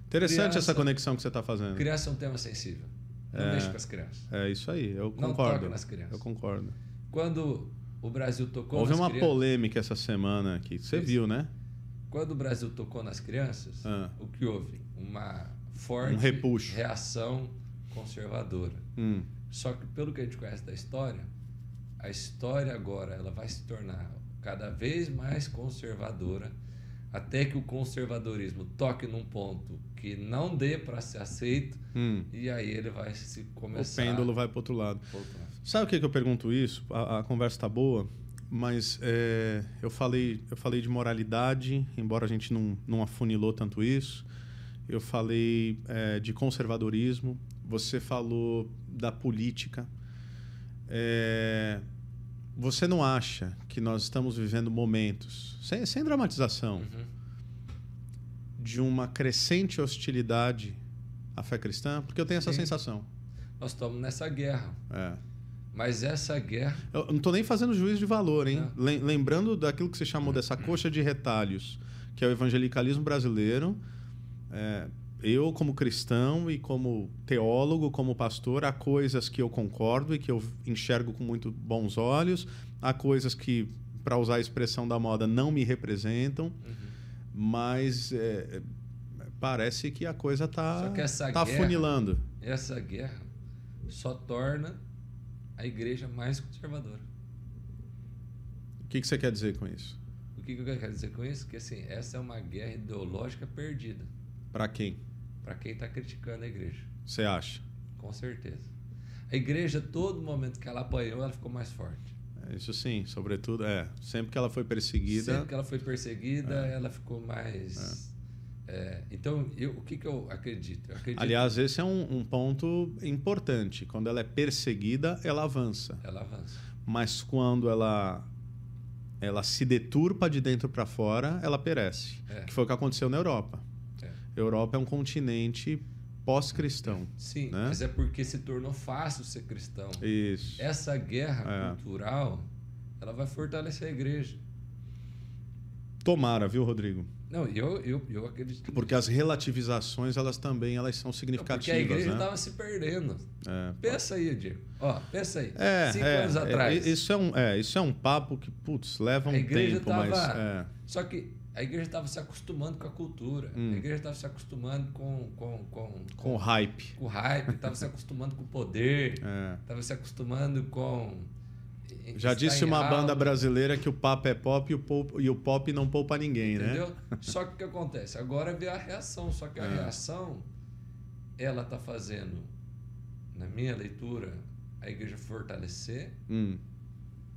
Interessante Criança- essa conexão que você está fazendo. Criança é um tema sensível. Não É. mexe com as crianças. É isso aí, eu Não concordo. toca nas crianças. Eu concordo. Quando o Brasil tocou Houve nas uma crianças, polêmica essa semana aqui. Você Isso. viu, né? Quando o Brasil tocou nas crianças, Ah. o que houve? Uma forte Um reação conservadora. Hum, Só que pelo que a gente conhece da história, a história agora ela vai se tornar cada vez mais conservadora até que o conservadorismo toque num ponto que não dê para ser aceito hum. e aí ele vai se começar O pêndulo vai para outro lado. a voltar. Sabe o que, que eu pergunto isso? A, a conversa tá boa, mas é, eu, falei, eu falei de moralidade, embora a gente não, não afunilou tanto isso. Eu falei é, de conservadorismo. Você falou da política. É, você não acha que nós estamos vivendo momentos, sem, sem dramatização, Uhum. de uma crescente hostilidade à fé cristã? Porque eu tenho essa Sim. sensação. Nós estamos nessa guerra, É. mas essa guerra Eu não estou nem fazendo juízo de valor, hein? Lem- Lembrando daquilo que você chamou dessa coxa de retalhos, que é o evangelicalismo brasileiro. é, eu, como cristão e como teólogo, como pastor, há coisas que eu concordo e que eu enxergo com muito bons olhos, há coisas que, para usar a expressão da moda, não me representam, Uhum. mas é, parece que a coisa está tá guerra- afunilando. essa guerra só torna a igreja mais conservadora. O que, que você quer dizer com isso? O que que eu quero dizer com isso? Que assim, essa é uma guerra ideológica perdida Para quem? para quem está criticando a igreja, Você acha? com certeza. A igreja, todo momento que ela apanhou, ela ficou mais forte. É, Isso sim, sobretudo, é. Sempre que ela foi perseguida. Sempre que ela foi perseguida, ela ficou mais. é, então, eu, o que, que eu acredito? Eu acredito Aliás, esse é um, um ponto importante. Quando ela é perseguida, ela avança. ela avança. Mas quando ela ela se deturpa de dentro para fora, ela perece. É. Que foi o que aconteceu na Europa. Europa é um continente pós-cristão. Sim, né? mas é porque se tornou fácil ser cristão. Isso. Essa guerra É. cultural, ela vai fortalecer a igreja. Tomara, viu, Rodrigo? Não, eu, eu, eu acredito. Porque as relativizações, elas também elas são Não, porque significativas, a igreja né? estava se perdendo. É. Pensa aí, Diego. Ó, pensa aí. É, Cinco é, anos é, atrás. isso é um, é, isso é um papo que, putz, leva um igreja tempo, estava. mas é, Só que a igreja estava se acostumando com a cultura. Hum. A igreja estava se acostumando com, com, com, com hype. com hype, estava se acostumando com o poder, É. estava se acostumando com. Já disse uma alta, banda brasileira que o papo é pop e o, pop, e o pop não poupa ninguém, né? Entendeu? Só que o que acontece? Agora vê a reação. Só que a É. reação, ela está fazendo, na minha leitura, a igreja fortalecer, Hum,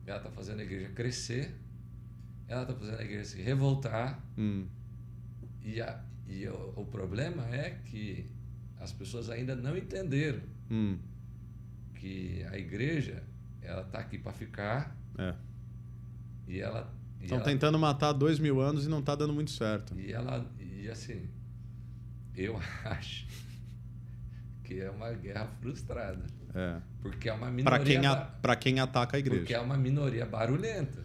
ela está fazendo a igreja crescer, ela está fazendo a igreja se revoltar. hum, E, a, e o, o problema é que as pessoas ainda não entenderam hum, que a igreja ela está aqui para ficar é. e ela Estão tentando matar dois mil anos e não tá dando muito certo. e ela e assim eu acho que é uma guerra frustrada É. porque é uma minoria Para quem, a, quem ataca a igreja. porque é uma minoria barulhenta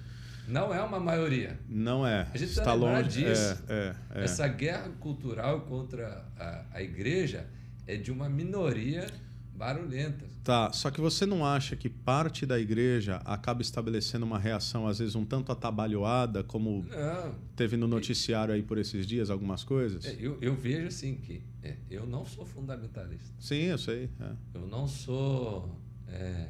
não é uma maioria Não é. A gente Está lembrar longe. disso. É, é, é. Essa guerra cultural contra a, a igreja é de uma minoria barulhenta. Tá, só que você não acha que parte da igreja acaba estabelecendo uma reação, às vezes, um tanto atabalhoada, como Não, teve no noticiário aí por esses dias, algumas coisas? é, eu, eu vejo assim que é, eu não sou fundamentalista. Sim, eu sei. é. Eu não sou. é,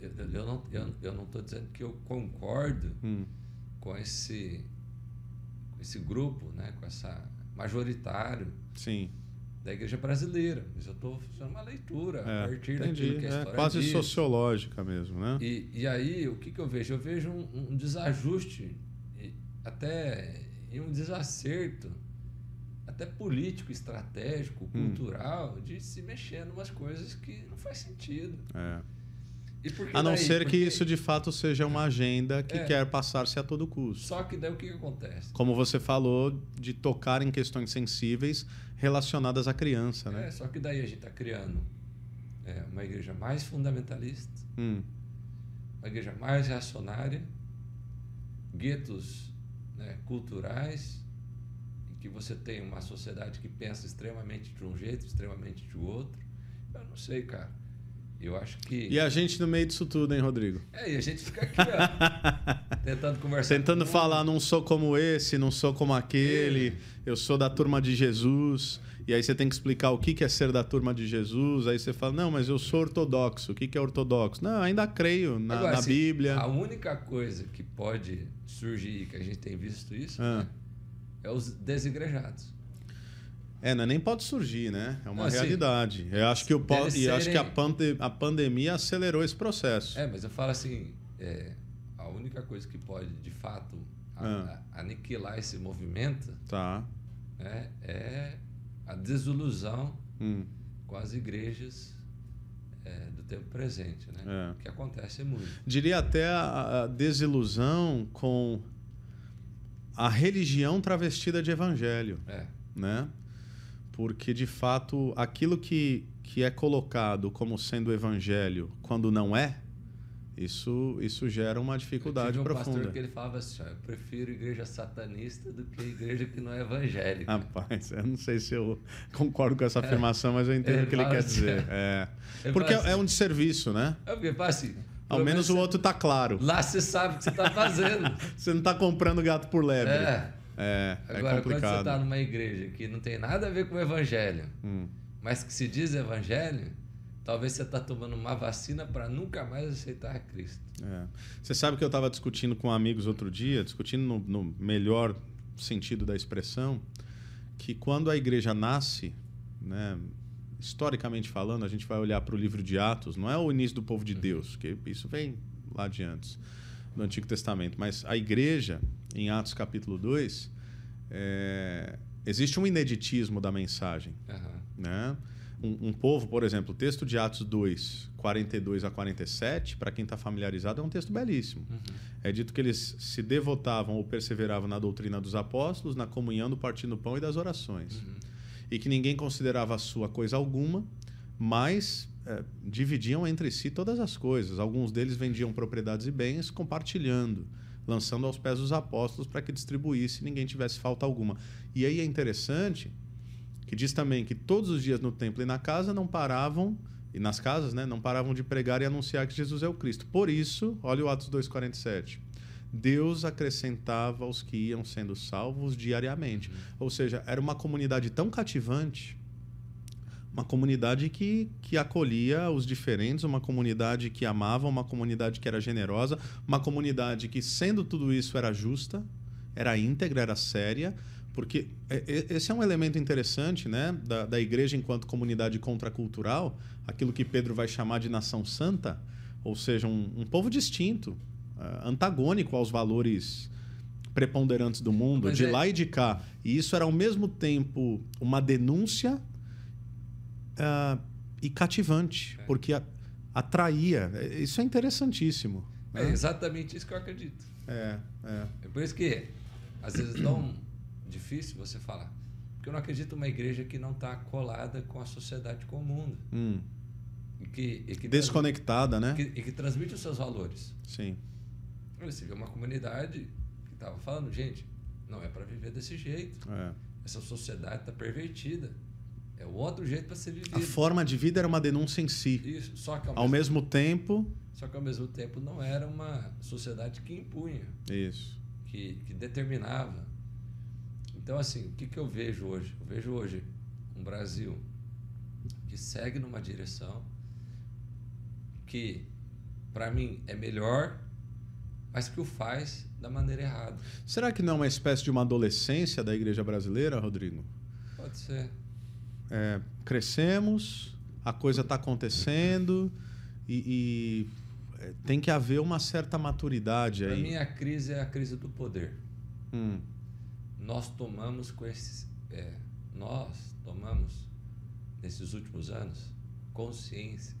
eu, eu, não eu, eu não estou dizendo que eu concordo Hum, com esse com esse grupo, né, com essa majoritário sim. da igreja brasileira. Mas eu estou fazendo uma leitura É, a partir entendi. daquilo que a É história quase diz. sociológica mesmo, né? E, e aí, o que, que eu vejo? Eu vejo um, um desajuste, e até e um desacerto, até político, estratégico, Hum. cultural, de se mexer em umas coisas que não faz sentido. É. Que A não daí? ser que Porque- isso de fato seja uma agenda que É. quer passar-se a todo custo. Só que daí o que, que acontece? Como você falou, de tocar em questões sensíveis relacionadas à criança, É, né? só que daí a gente está criando é, uma igreja mais fundamentalista, Hum, uma igreja mais reacionária, guetos né, culturais, em que você tem uma sociedade que pensa extremamente de um jeito, extremamente de outro. Eu não sei, cara. Eu acho que. E a gente no meio disso tudo, hein, Rodrigo? É, e a gente fica aqui, ó, tentando conversar. Tentando falar, não sou como esse, não sou como aquele, eu sou da turma de Jesus. E aí você tem que explicar o que é ser da turma de Jesus. Aí você fala, não, mas eu sou ortodoxo. O que que é ortodoxo? Não, ainda creio na, Agora, na Bíblia. A única coisa que pode surgir, que a gente tem visto isso, Ah. né, é os desigrejados. É, não, é nem pode surgir, né? É uma assim, realidade. Eu acho que, o po- e eu acho que a, pande- a pandemia acelerou esse processo. É, mas eu falo assim, é, a única coisa que pode, de fato, a- Ah. a- aniquilar esse movimento Tá. né, é a desilusão Hum, com as igrejas é, do tempo presente, né? É. Que acontece muito. Diria até a, a desilusão com a religião travestida de evangelho. É, né? Porque de fato aquilo que, que é colocado como sendo evangelho quando não é, isso, isso gera uma eu dificuldade tive um profunda. pastor que ele falava assim, eu prefiro igreja satanista do que igreja que não é evangélica. Rapaz, eu não sei se eu concordo com essa afirmação, mas eu entendo o que ele quer assim, dizer. É. Ele Porque é assim, um desserviço, né? É porque assim, Ao menos o você- outro tá claro. Lá você sabe o que você está fazendo. Você não tá comprando gato por lebre. é. É, é Agora, quando você está numa igreja que não tem nada a ver com o evangelho, Hum. mas que se diz evangelho, talvez você está tomando uma vacina para nunca mais aceitar Cristo. É. Você sabe que eu estava discutindo com amigos outro dia, discutindo no, no melhor sentido da expressão, que quando a igreja nasce, né, historicamente falando, a gente vai olhar para o livro de Atos, não é o início do povo de Deus, que isso vem lá de antes, do Antigo Testamento, mas a igreja, em Atos capítulo 2, é, existe um ineditismo da mensagem Aham. né? um, um povo, por exemplo, o texto de Atos 2, 42 a 47, para quem está familiarizado, é um texto belíssimo. Uhum. É dito que eles se devotavam ou perseveravam na doutrina dos apóstolos, na comunhão, no partindo do pão e das orações. Uhum. E que ninguém considerava a sua coisa alguma, mas é, dividiam entre si todas as coisas. Alguns deles vendiam propriedades e bens, compartilhando, lançando aos pés dos apóstolos para que distribuísse e ninguém tivesse falta alguma. E aí é interessante que diz também que todos os dias no templo e na casa não paravam e nas casas, né, não paravam de pregar e anunciar que Jesus é o Cristo. Por isso, olha o Atos 2:47. Deus acrescentava os que iam sendo salvos diariamente. Ou seja, era uma comunidade tão cativante, uma comunidade que, que acolhia os diferentes, uma comunidade que amava, uma comunidade que era generosa, uma comunidade que, sendo tudo isso, era justa, era íntegra, era séria, porque é, é, esse é um elemento interessante né, da, da igreja enquanto comunidade contracultural, aquilo que Pedro vai chamar de nação santa, ou seja, um, um povo distinto, uh, antagônico aos valores preponderantes do mundo, Mas de é... lá e de cá. E isso era ao mesmo tempo uma denúncia uh, e cativante, é. porque a, atraía. Isso é interessantíssimo. É né? exatamente isso que eu acredito. É, é. É por isso que às vezes é tão difícil você falar. Porque eu não acredito numa igreja que não está colada com a sociedade, com o mundo. Hum. E que, e que Desconectada, né? E que, e que, transmite os seus valores. Sim. Você vê uma comunidade que estava falando, gente, não é para viver desse jeito. É. Essa sociedade está pervertida. É o outro jeito para ser vivido. A forma de vida era uma denúncia em si. Isso, só que ao, ao mesmo, mesmo tempo. Só que ao mesmo tempo não era uma sociedade que impunha. Isso. Que, que determinava. Então, assim, o que, que eu vejo hoje? Eu vejo hoje um Brasil que segue numa direção que, para mim, é melhor, mas que o faz da maneira errada. Será que não é uma espécie de uma adolescência da igreja brasileira, Rodrigo? Pode ser. É, crescemos, a coisa está acontecendo e, e, é, tem que haver uma certa maturidade aí. Para mim, a crise é a crise do poder. Hum nós tomamos com esses, é, nós tomamos nesses últimos anos consciência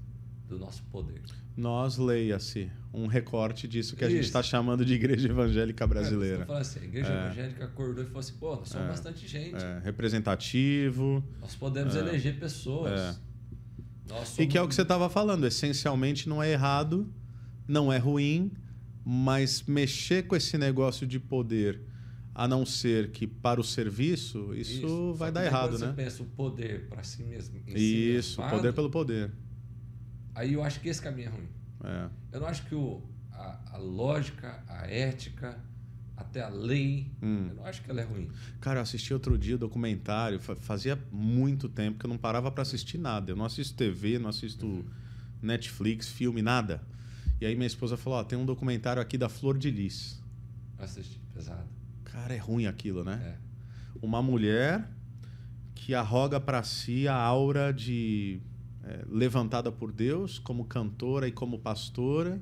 do nosso poder. Nós leia-se um recorte disso que a gente está chamando de igreja evangélica brasileira. É, assim, a igreja é. evangélica acordou e falou assim, pô, nós somos é. bastante gente. É. Representativo. Nós podemos é. eleger pessoas. É. E que é o que você estava falando, essencialmente não é errado, não é ruim, mas mexer com esse negócio de poder a não ser que para o serviço, isso, isso. vai dar errado, né? Você pensa o poder para si mesmo. isso, o poder pelo poder. Aí eu acho que esse caminho é ruim. É. Eu não acho que o, a, a, lógica, a ética, até a lei, hum. eu não acho que ela é ruim. Cara, eu assisti outro dia o documentário, fazia muito tempo que eu não parava para assistir nada. Eu não assisto TV, não assisto uhum. Netflix, filme, nada. E aí minha esposa falou: oh, tem um documentário aqui da Flor de Lis. Assisti, pesado. Cara, é ruim aquilo, né? É. Uma mulher que arroga para si a aura de é, levantada por Deus como cantora e como pastora,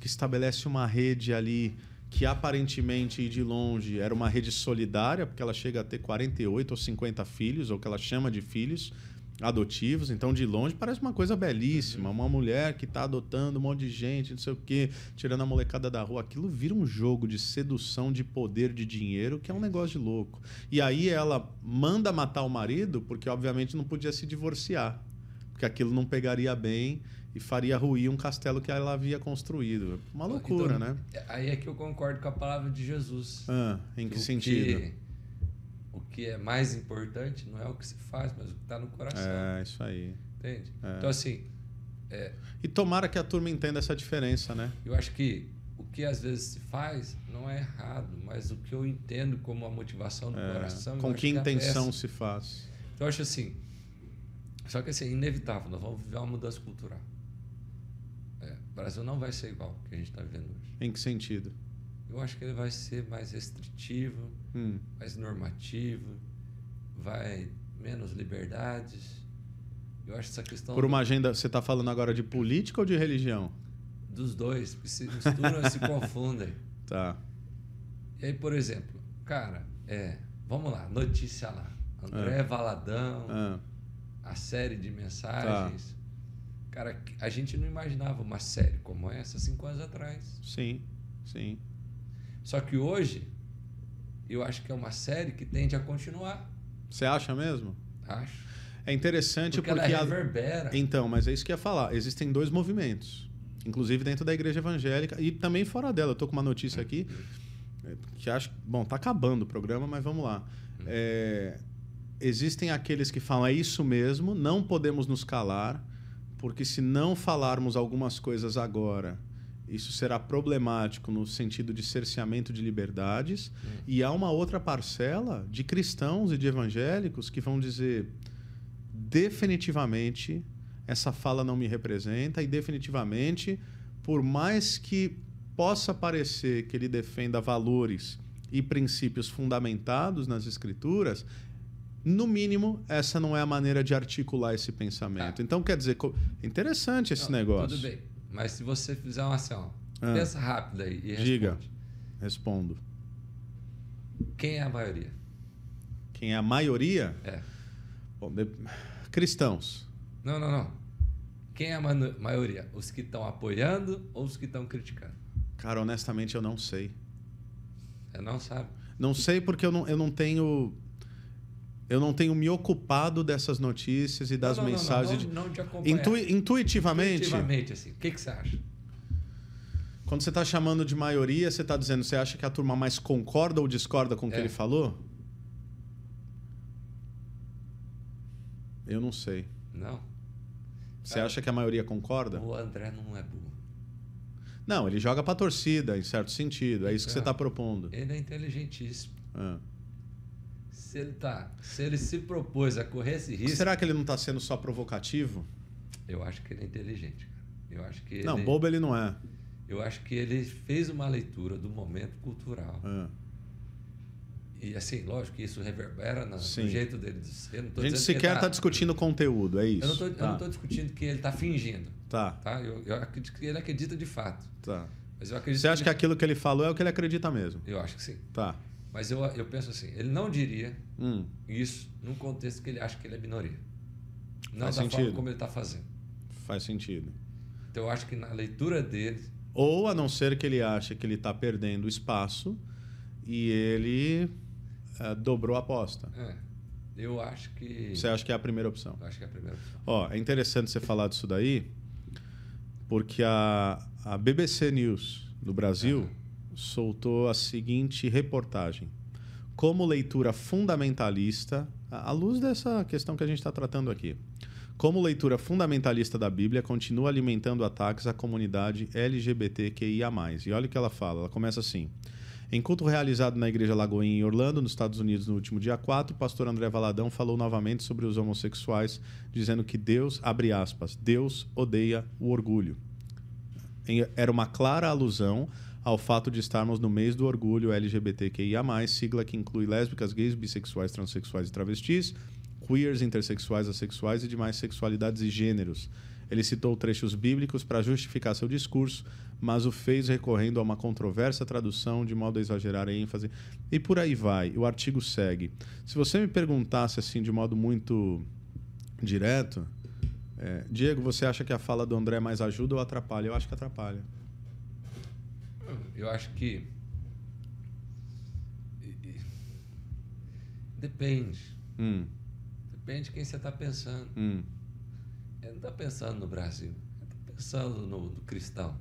que estabelece uma rede ali que aparentemente e de longe era uma rede solidária, porque ela chega a ter 48 ou 50 filhos, ou que ela chama de filhos, adotivos, então de longe parece uma coisa belíssima, uma mulher que está adotando um monte de gente, não sei o quê, tirando a molecada da rua, aquilo vira um jogo de sedução, de poder, de dinheiro, que é um negócio de louco. E aí ela manda matar o marido, porque obviamente não podia se divorciar, porque aquilo não pegaria bem e faria ruir um castelo que ela havia construído. Uma loucura, então, né? Aí é que eu concordo com a palavra de Jesus. Ah, em que sentido? Que o que é mais importante não é o que se faz, mas o que está no coração. É, isso aí. Entende? É. Então, assim. É, e tomara que a turma entenda essa diferença, né? Eu acho que o que às vezes se faz não é errado, mas o que eu entendo como a motivação do é, coração. Com que, que intenção se faz? Então, eu acho assim. Só que assim, é inevitável, nós vamos viver uma mudança cultural. É, o Brasil não vai ser igual que a gente está vivendo hoje. Em que sentido? Eu acho que ele vai ser mais restritivo, hum. mais normativo, vai menos liberdades. Eu acho essa questão. Por uma do... agenda, você está falando agora de política ou de religião? Dos dois, se misturam e se confundem. Tá. E aí, por exemplo, cara, é, vamos lá, notícia lá. André é. Valadão é. A série de mensagens. Cara, a gente não imaginava uma série como essa cinco anos atrás. Sim, sim. Só que hoje, eu acho que é uma série que tende a continuar. Você acha mesmo? Acho. É interessante Porque, porque, ela a- reverbera. Então, mas é isso que eu ia falar. Existem dois movimentos, inclusive dentro da igreja evangélica e também fora dela. Eu tô com uma notícia aqui é, que acho, bom, tá acabando o programa, mas vamos lá. É, existem aqueles que falam é isso mesmo, não podemos nos calar, porque se não falarmos algumas coisas agora, isso será problemático no sentido de cerceamento de liberdades. E há uma outra parcela de cristãos e de evangélicos que vão dizer definitivamente essa fala não me representa e definitivamente por mais que possa parecer que ele defenda valores e princípios fundamentados nas escrituras, no mínimo essa não é a maneira de articular esse pensamento. Ah. Então quer dizer, interessante esse Não, negócio. Tudo bem. Mas se você fizer uma ação, Ah. pensa rápido aí e Diga. responde. Respondo. Quem é a maioria? Quem é a maioria? É. Bom, de- Cristãos. Não, não, não. Quem é a maioria? Os que estão apoiando ou os que estão criticando? Cara, honestamente eu não sei. Você não sabe. Não sei porque eu não, eu não tenho. Eu não tenho me ocupado dessas notícias e das Não, não, não, mensagens. Não, não, não te de- acompanhar. Intui- intuitivamente, Intuitivamente, assim. O que, que você acha? quando você está chamando de maioria, você está dizendo, você acha que a turma mais concorda ou discorda com o que É. ele falou? Eu não sei. Não. Você Cara, acha que a maioria concorda? O André não é burro. Não, ele joga para torcida, em certo sentido. É isso que você está propondo. Ele é inteligentíssimo. Ah. Se ele, tá, se ele se propôs a correr esse risco, Será que ele não está sendo só provocativo? eu acho que ele é inteligente. Cara. Eu acho que Não, ele, bobo ele não é. eu acho que ele fez uma leitura do momento cultural. Ah. E assim, lógico que isso reverbera no, Sim. jeito dele de ser. A gente que sequer está tá- discutindo conteúdo, é isso. Eu não tô, tá. estou discutindo que ele está fingindo. Tá, Tá? Eu, eu acredito que ele acredita de fato. tá. Mas eu acredito Você acha que ele- aquilo que ele falou é o que ele acredita mesmo? Eu acho que sim. Tá. Mas eu, eu penso assim, ele não diria Hum, isso num contexto que ele acha que ele é minoria. Não Faz da sentido. forma como ele está fazendo. faz sentido. Então eu acho que na leitura dele, Ou a não ser que ele ache que ele está perdendo espaço e ele eh, dobrou a aposta. é, eu acho que. Você acha que é a primeira opção? Eu acho que é a primeira opção. Ó, é interessante você falar disso daí, porque a, a BBC News do Brasil Aham. Soltou a seguinte reportagem. Como leitura fundamentalista, à luz dessa questão que a gente está tratando aqui, como leitura fundamentalista da Bíblia continua alimentando ataques à comunidade LGBTQIA+. E olha o que ela fala, ela começa assim. Em culto realizado na Igreja Lagoinha em Orlando, nos Estados Unidos, no último dia 4, o pastor André Valadão falou novamente sobre os homossexuais, dizendo que Deus, abre aspas, Deus odeia o orgulho. Era uma clara alusão ao fato de estarmos no mês do orgulho LGBTQIA+, sigla que inclui lésbicas, gays, bissexuais, transexuais e travestis, queers, intersexuais, assexuais e demais sexualidades e gêneros. Ele citou trechos bíblicos para justificar seu discurso, mas o fez recorrendo a uma controversa tradução de modo a exagerar a ênfase. E por aí vai. O artigo segue. Se você me perguntasse assim de modo muito direto, é, Diego, você acha que a fala do André mais ajuda ou atrapalha? Eu acho que atrapalha. Eu acho que. Depende. Hum, Depende de quem você está pensando. hum. Ele não está pensando no Brasil. Ele está pensando no, no cristão.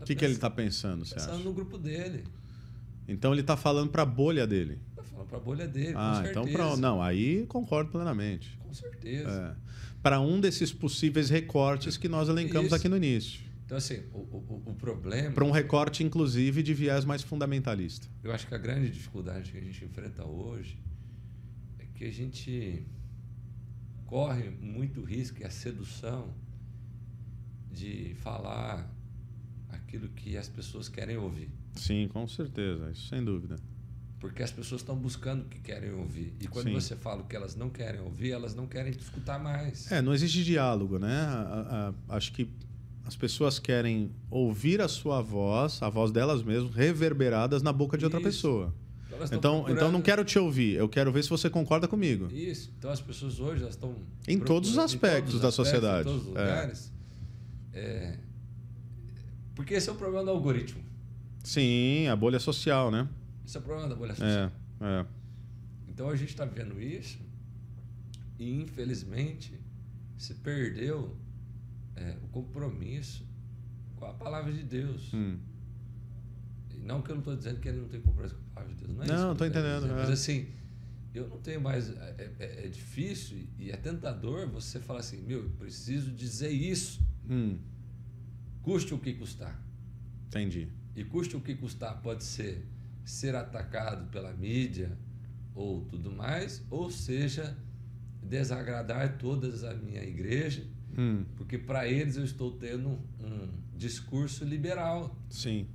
O que, que ele está pensando, você Pensando acha? no grupo dele. Então ele está falando para a bolha dele. Está falando para a bolha dele, ah, então pra... não, aí concordo plenamente. Com certeza. É. Para um desses possíveis recortes que nós elencamos Isso. aqui no início. Então, assim, o, o, o problema. Para um recorte, inclusive, de viés mais fundamentalista. Eu acho que a grande dificuldade que a gente enfrenta hoje é que a gente corre muito risco e a sedução de falar aquilo que as pessoas querem ouvir. Sim, com certeza, isso sem dúvida. Porque as pessoas estão buscando o que querem ouvir. E quando Sim. você fala o que elas não querem ouvir, elas não querem te escutar mais. É, não existe diálogo, né? A- a- acho que as pessoas querem ouvir a sua voz, a voz delas mesmas, reverberadas na boca de outra Isso. pessoa. Então, Então, então não quero te ouvir, eu quero ver se você concorda comigo. Isso. Então as pessoas hoje elas estão. Em todos os aspectos todos da os aspectos, sociedade. Em todos os É. lugares. É, Porque esse é o problema do algoritmo. Sim, a bolha social, né? Esse é o problema da bolha social. É, é. Então a gente está vendo isso e infelizmente se perdeu é, o compromisso com a palavra de Deus. Hum. Não que eu não estou dizendo que ele não tem compromisso com a palavra de Deus. Não, é Não, quero entendendo, dizer. é. Mas assim, eu não tenho mais. É, é- é difícil e é tentador você falar assim: meu, eu preciso dizer isso, Hum, custe o que custar. entendi. E custe o que custar pode ser ser atacado pela mídia ou tudo mais, ou seja, desagradar todas a minha igreja, Hum, porque para eles eu estou tendo um discurso liberal. sim.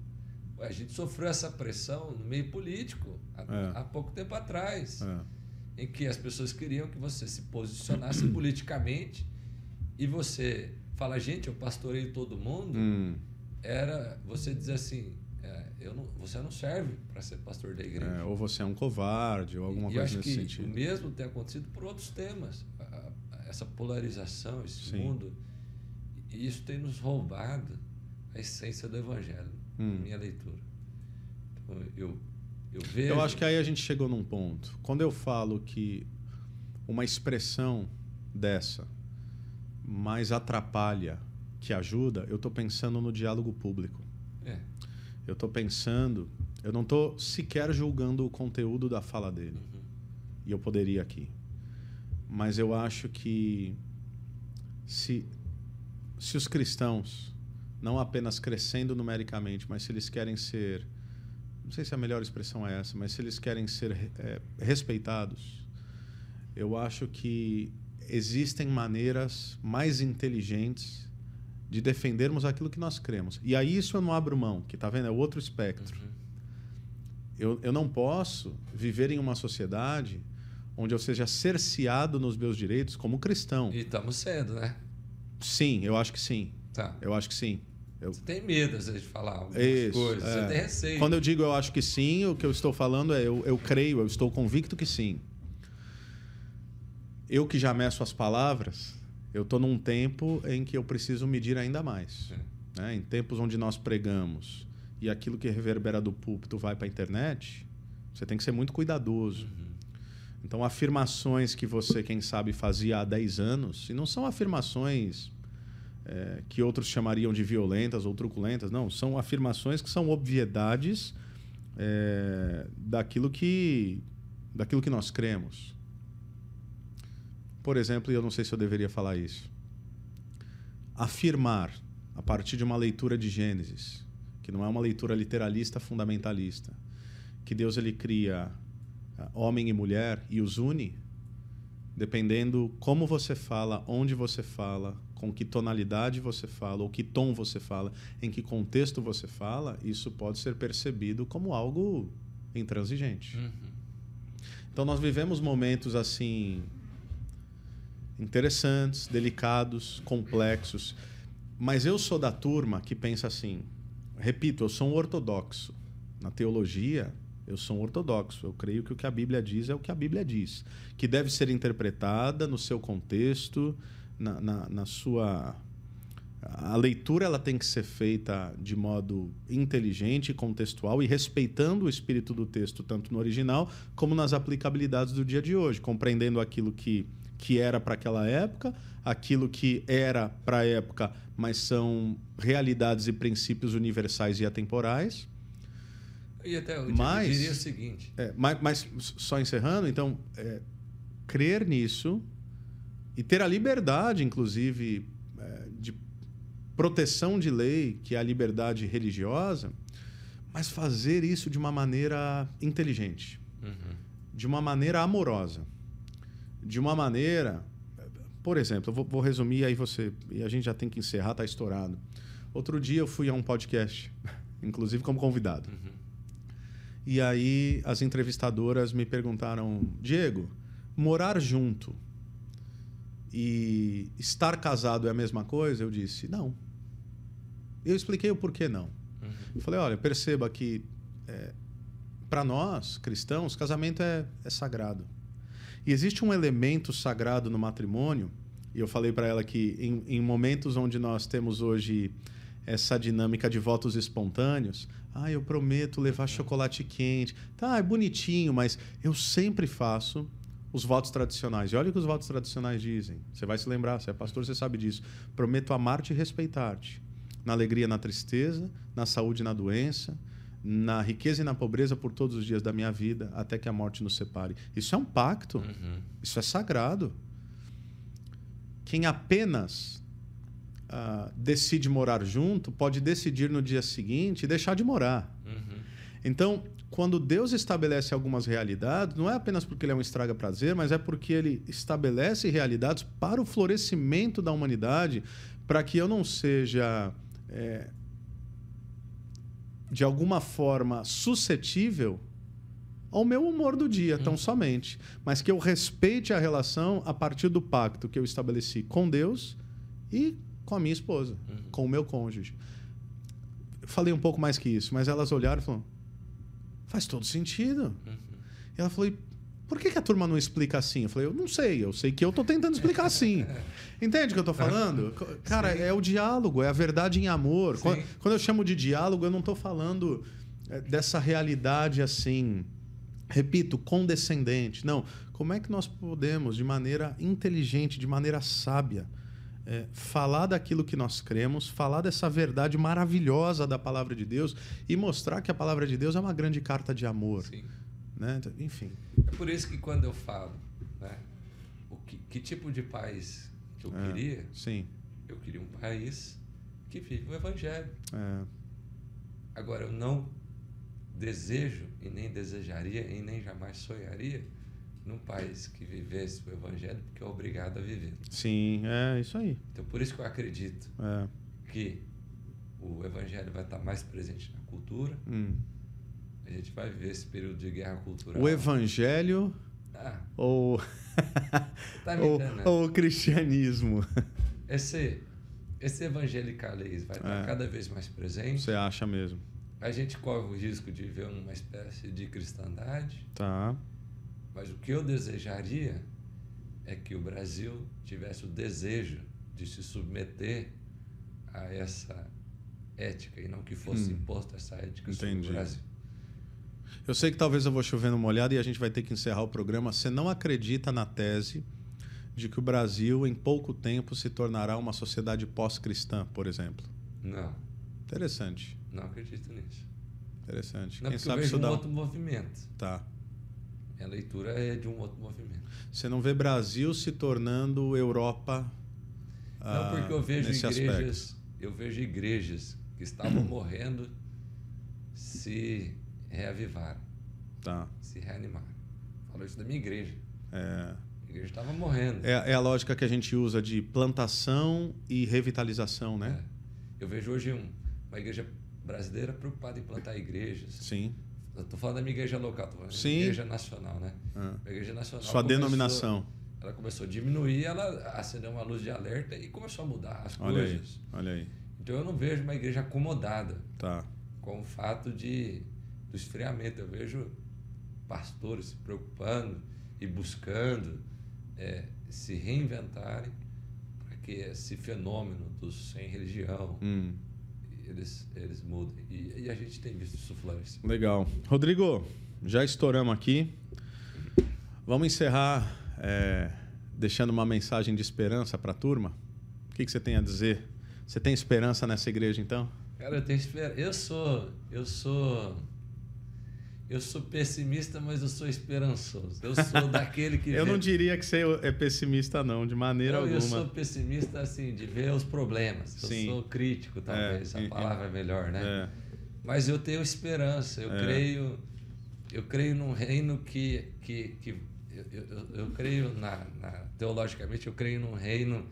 A gente sofreu essa pressão no meio político há, É. há pouco tempo atrás, É. em que as pessoas queriam que você se posicionasse politicamente e você fala, gente, eu pastorei todo mundo, Hum, era você dizer assim, é, eu não, você não serve para ser pastor da igreja. é, ou você é um covarde, ou alguma e coisa acho nesse que sentido. o mesmo tem acontecido por outros temas. Essa polarização, esse Sim. mundo, e isso tem nos roubado a essência do evangelho, Hum. na minha leitura. Então, eu, eu vejo... Eu acho que aí a gente chegou num ponto. Quando eu falo que uma expressão dessa mais atrapalha que ajuda, eu estou pensando no diálogo público. É, Eu estou pensando, eu não estou sequer julgando o conteúdo da fala dele. uhum, E eu poderia aqui. Mas eu acho que se, se os cristãos, não apenas crescendo numericamente, mas se eles querem ser, não sei se a melhor expressão é essa, mas se eles querem ser eh, respeitados, eu acho que existem maneiras mais inteligentes de defendermos aquilo que nós cremos. E aí isso eu não abro mão, que tá vendo? É outro espectro. uhum. Eu, eu não posso viver em uma sociedade onde eu seja cerceado nos meus direitos como cristão. E estamos sendo, né? Sim, eu acho que sim. Tá. Eu acho que sim. Eu, Você tem medo, às vezes, de falar algumas Isso, coisas. é. Você tem receio. Quando eu digo eu acho que sim, o que eu estou falando é eu, eu creio, eu estou convicto que sim. Eu que já meço as palavras, eu estou num tempo em que eu preciso medir ainda mais. É. né? Em tempos onde nós pregamos e aquilo que reverbera do púlpito vai para a internet, você tem que ser muito cuidadoso. Uhum. Então, afirmações que você, quem sabe, fazia há 10 anos, e não são afirmações é, que outros chamariam de violentas ou truculentas, não, são afirmações que são obviedades é, daquilo, que, daquilo que nós cremos. Por exemplo, e eu não sei se eu deveria falar isso, afirmar, a partir de uma leitura de Gênesis, que não é uma leitura literalista fundamentalista, que Deus ele cria homem e mulher e os une, dependendo como você fala, onde você fala, com que tonalidade você fala, ou que tom você fala, em que contexto você fala, isso pode ser percebido como algo intransigente. Uhum. Então nós vivemos momentos assim interessantes, delicados, complexos, mas eu sou da turma que pensa assim, repito, eu sou um ortodoxo. Na teologia, eu sou um ortodoxo. Eu creio que o que a Bíblia diz é o que a Bíblia diz, que deve ser interpretada no seu contexto, na, na, na sua a leitura ela tem que ser feita de modo inteligente, contextual e respeitando o espírito do texto, tanto no original como nas aplicabilidades do dia de hoje, compreendendo aquilo que, que era para aquela época, aquilo que era para a época, mas são realidades e princípios universais e atemporais. E até eu Mas- diria o seguinte: É, mas, mas só encerrando, então, é, crer nisso e ter a liberdade, inclusive, é, de proteção de lei, que é a liberdade religiosa, mas fazer isso de uma maneira inteligente, Uhum. de uma maneira amorosa, de uma maneira. Por exemplo, eu vou, vou resumir aí você. E a gente já tem que encerrar, tá estourado. Outro dia eu fui a um podcast, inclusive como convidado. Uhum. E aí as entrevistadoras me perguntaram: Diego, morar junto e estar casado é a mesma coisa? Eu disse: não. Eu expliquei o porquê não. Uhum. Eu falei: olha, perceba que para nós, cristãos, casamento é, é sagrado. E existe um elemento sagrado no matrimônio, e eu falei para ela que em, em, momentos onde nós temos hoje essa dinâmica de votos espontâneos, ah, eu prometo levar chocolate quente, tá, é bonitinho, mas eu sempre faço os votos tradicionais. E olha o que os votos tradicionais dizem. Você vai se lembrar, você é pastor, você sabe disso. Prometo amar-te e respeitar-te. Na alegria, na tristeza, na saúde e na doença, na riqueza e na pobreza por todos os dias da minha vida, até que a morte nos separe. Isso é um pacto. Uhum. Isso é sagrado. Quem apenas uh, decide morar junto pode decidir no dia seguinte deixar de morar. Uhum. Então, quando Deus estabelece algumas realidades, não é apenas porque ele é um estraga-prazer, mas é porque ele estabelece realidades para o florescimento da humanidade, para que eu não seja. É, de alguma forma suscetível ao meu humor do dia, tão uhum. somente. Mas que eu respeite a relação a partir do pacto que eu estabeleci com Deus e com a minha esposa, uhum. com o meu cônjuge. falei um pouco mais que isso, mas elas olharam e falaram: faz todo sentido. Uhum. E ela falou: por que, que, a turma não explica assim? Eu falei, eu não sei, eu sei que eu estou tentando explicar assim. Entende o que eu estou falando? Cara, Sim. é o diálogo, é a verdade em amor. Quando, quando, eu chamo de diálogo, eu não estou falando é, dessa realidade assim, repito, condescendente. Não. Como é que nós podemos, de maneira inteligente, de maneira sábia, é, falar daquilo que nós cremos, falar dessa verdade maravilhosa da palavra de Deus e mostrar que a palavra de Deus é uma grande carta de amor. Sim. Né? Enfim. É por isso que quando eu falo, né, o que, que tipo de país que eu é, queria, sim. eu queria um país que vive o Evangelho. É. Agora, eu não desejo e nem desejaria e nem jamais sonharia num país que vivesse o Evangelho, porque é obrigado a viver. Sim, é isso aí. Então, por isso que eu acredito é. que o Evangelho vai estar mais presente na cultura. Hum a gente vai viver esse período de guerra cultural. O evangelho ah, ou... tá ou, né? ou o cristianismo? Esse, esse evangelicalês vai estar é. cada vez mais presente. Você acha mesmo? A gente corre o risco de ver uma espécie de cristandade. Tá. Mas o que eu desejaria é que o Brasil tivesse o desejo de se submeter a essa ética e não que fosse hum. imposta essa ética Entendi. sobre o Brasil. Eu sei que talvez eu vou chovendo uma olhada e a gente vai ter que encerrar o programa. Você não acredita na tese de que o Brasil, em pouco tempo, se tornará uma sociedade pós-cristã, por exemplo? Não. Interessante. Não acredito nisso. Interessante. Não, Quem sabe eu vejo um outro movimento. Tá. Minha leitura é de um outro movimento. Você não vê Brasil se tornando Europa? Não, porque eu vejo igrejas, aspecto. eu vejo igrejas que estavam morrendo se reavivaram. Tá. Se reanimaram. Falou isso da minha igreja. É. A igreja estava morrendo. É, é, a lógica que a gente usa de plantação e revitalização, né? É. Eu vejo hoje um, uma igreja brasileira preocupada em plantar igrejas. Sim. Estou falando da minha igreja local, estou falando Sim. da igreja nacional, né? Ah. A igreja nacional. Sua começou, denominação. Ela começou a diminuir, ela acendeu uma luz de alerta e começou a mudar as olha coisas. Aí, olha aí. Então eu não vejo uma igreja acomodada tá. com o fato de do esfriamento. Eu vejo pastores se preocupando e buscando é, se reinventarem para que esse fenômeno dos sem religião hum. Eles, eles mudem. E, e, a gente tem visto isso florescer. Legal. Rodrigo, já estouramos aqui. Vamos encerrar é, deixando uma mensagem de esperança para a turma. O que, que você tem a dizer? Você tem esperança nessa igreja, então? Cara, eu tenho esperança. Eu sou, eu sou eu sou pessimista, mas eu sou esperançoso. Eu sou daquele que. eu vê... não diria que você é pessimista, não, de maneira não, alguma. Eu sou pessimista, assim, de ver os problemas. Eu Sim. sou crítico, talvez. É, a palavra é melhor, né? É. Mas eu tenho esperança. Eu é. creio. Eu creio num reino que. que, que eu, eu, eu creio, na, na, teologicamente, eu creio num reino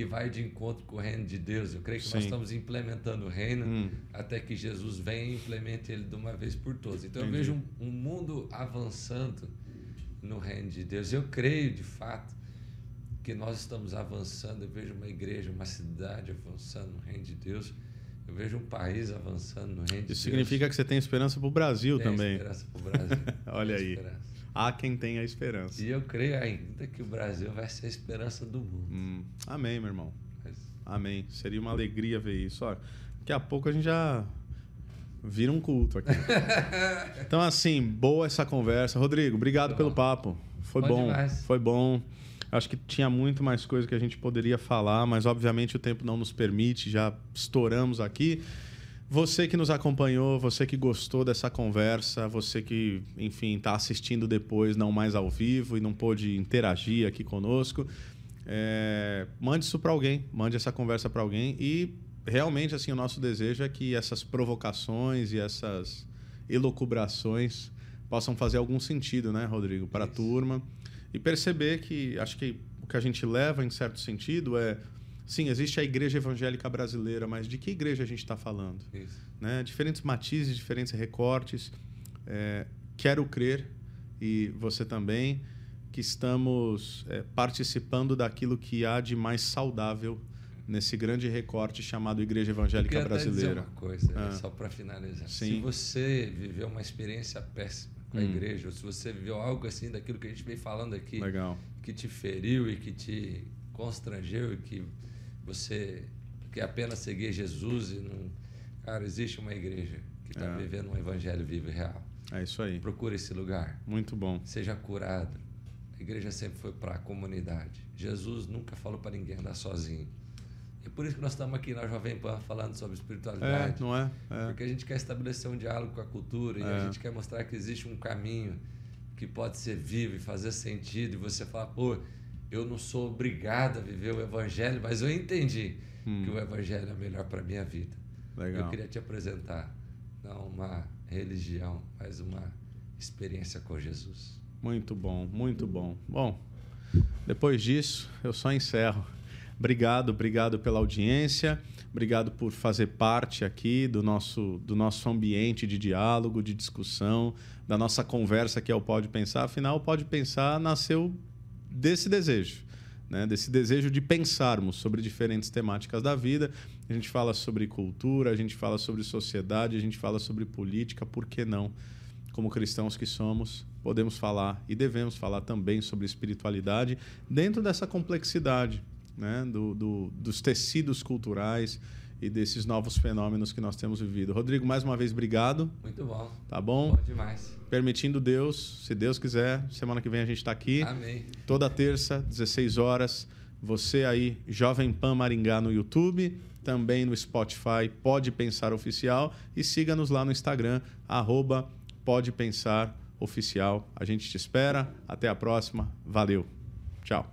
que vai de encontro com o reino de Deus. Eu creio que Sim. nós estamos implementando o reino hum. até que Jesus venha e implemente ele de uma vez por todas. Então Entendi. eu vejo um, um, mundo avançando no reino de Deus. Eu creio de fato que nós estamos avançando. Eu vejo uma igreja, uma cidade avançando no reino de Deus. Eu vejo um país avançando no reino de Isso significa que você tem esperança para o Brasil tem também. esperança para o Brasil. Olha Tem aí. esperança. Há quem tenha esperança. E eu creio ainda que o Brasil vai ser a esperança do mundo. Hum, amém, meu irmão. Amém. Seria uma alegria ver isso. Ó, daqui a pouco a gente já vira um culto aqui. então, assim, boa essa conversa. Rodrigo, obrigado Foi pelo bom. papo. Foi Bom bom. demais. Foi bom. Acho que tinha muito mais coisa que a gente poderia falar, mas obviamente o tempo não nos permite, já estouramos aqui. Você que nos acompanhou, você que gostou dessa conversa, você que, enfim, está assistindo depois, não mais ao vivo e não pôde interagir aqui conosco, é, mande isso para alguém, mande essa conversa para alguém e realmente assim o nosso desejo é que essas provocações e essas elocubrações possam fazer algum sentido, né, Rodrigo, para a turma. E perceber que acho que o que a gente leva em certo sentido é sim existe a igreja evangélica brasileira, mas de que igreja a gente está falando? isso. né? diferentes matizes, diferentes recortes. É, quero crer, e você também, que estamos é, participando daquilo que há de mais saudável nesse grande recorte chamado Igreja Eu Evangélica queria até dizer Brasileira. uma coisa, Ah. só para finalizar. Sim. Se você viveu uma experiência péssima com a Hum. igreja, ou se você viveu algo assim daquilo que a gente vem falando aqui, Legal. que te feriu e que te constrangeu e que você quer apenas seguir Jesus e não. Cara, existe uma igreja que está É. vivendo um evangelho vivo e real. É isso aí. Procure esse lugar. Muito bom. Seja curado. A igreja sempre foi para a comunidade. Jesus nunca falou para ninguém andar sozinho. E por isso que nós estamos aqui na Jovem Pan falando sobre É, espiritualidade. não é? É. Porque a gente quer estabelecer um diálogo com a cultura e É. a gente quer mostrar que existe um caminho que pode ser vivo e fazer sentido. E você fala, pô, eu não sou obrigado a viver o evangelho, mas eu entendi Hum. que o evangelho é melhor para minha vida. Legal. Eu queria te apresentar não uma religião, mas uma experiência com Jesus. Muito bom, muito bom. Bom, depois disso, eu só encerro. Obrigado, obrigado pela audiência, obrigado por fazer parte aqui do nosso, do nosso ambiente de diálogo, de discussão, da nossa conversa que é o Pode Pensar. Afinal, o Pode Pensar nasceu desse desejo, né? desse desejo de pensarmos sobre diferentes temáticas da vida. A gente fala sobre cultura, a gente fala sobre sociedade, a gente fala sobre política, por que não? como cristãos que somos, podemos falar e devemos falar também sobre espiritualidade dentro dessa complexidade né? do, do, dos tecidos culturais e desses novos fenômenos que nós temos vivido. Rodrigo, mais uma vez, obrigado. Muito bom. Tá bom? Bom demais. Permitindo Deus, se Deus quiser, semana que vem a gente está aqui. Amém. Toda terça, 16 horas. Você aí, Jovem Pan Maringá no YouTube, também no Spotify, Pode Pensar Oficial. E siga-nos lá no Instagram, arroba Pode Pensar Oficial. A gente te espera. Até a próxima. Valeu. Tchau.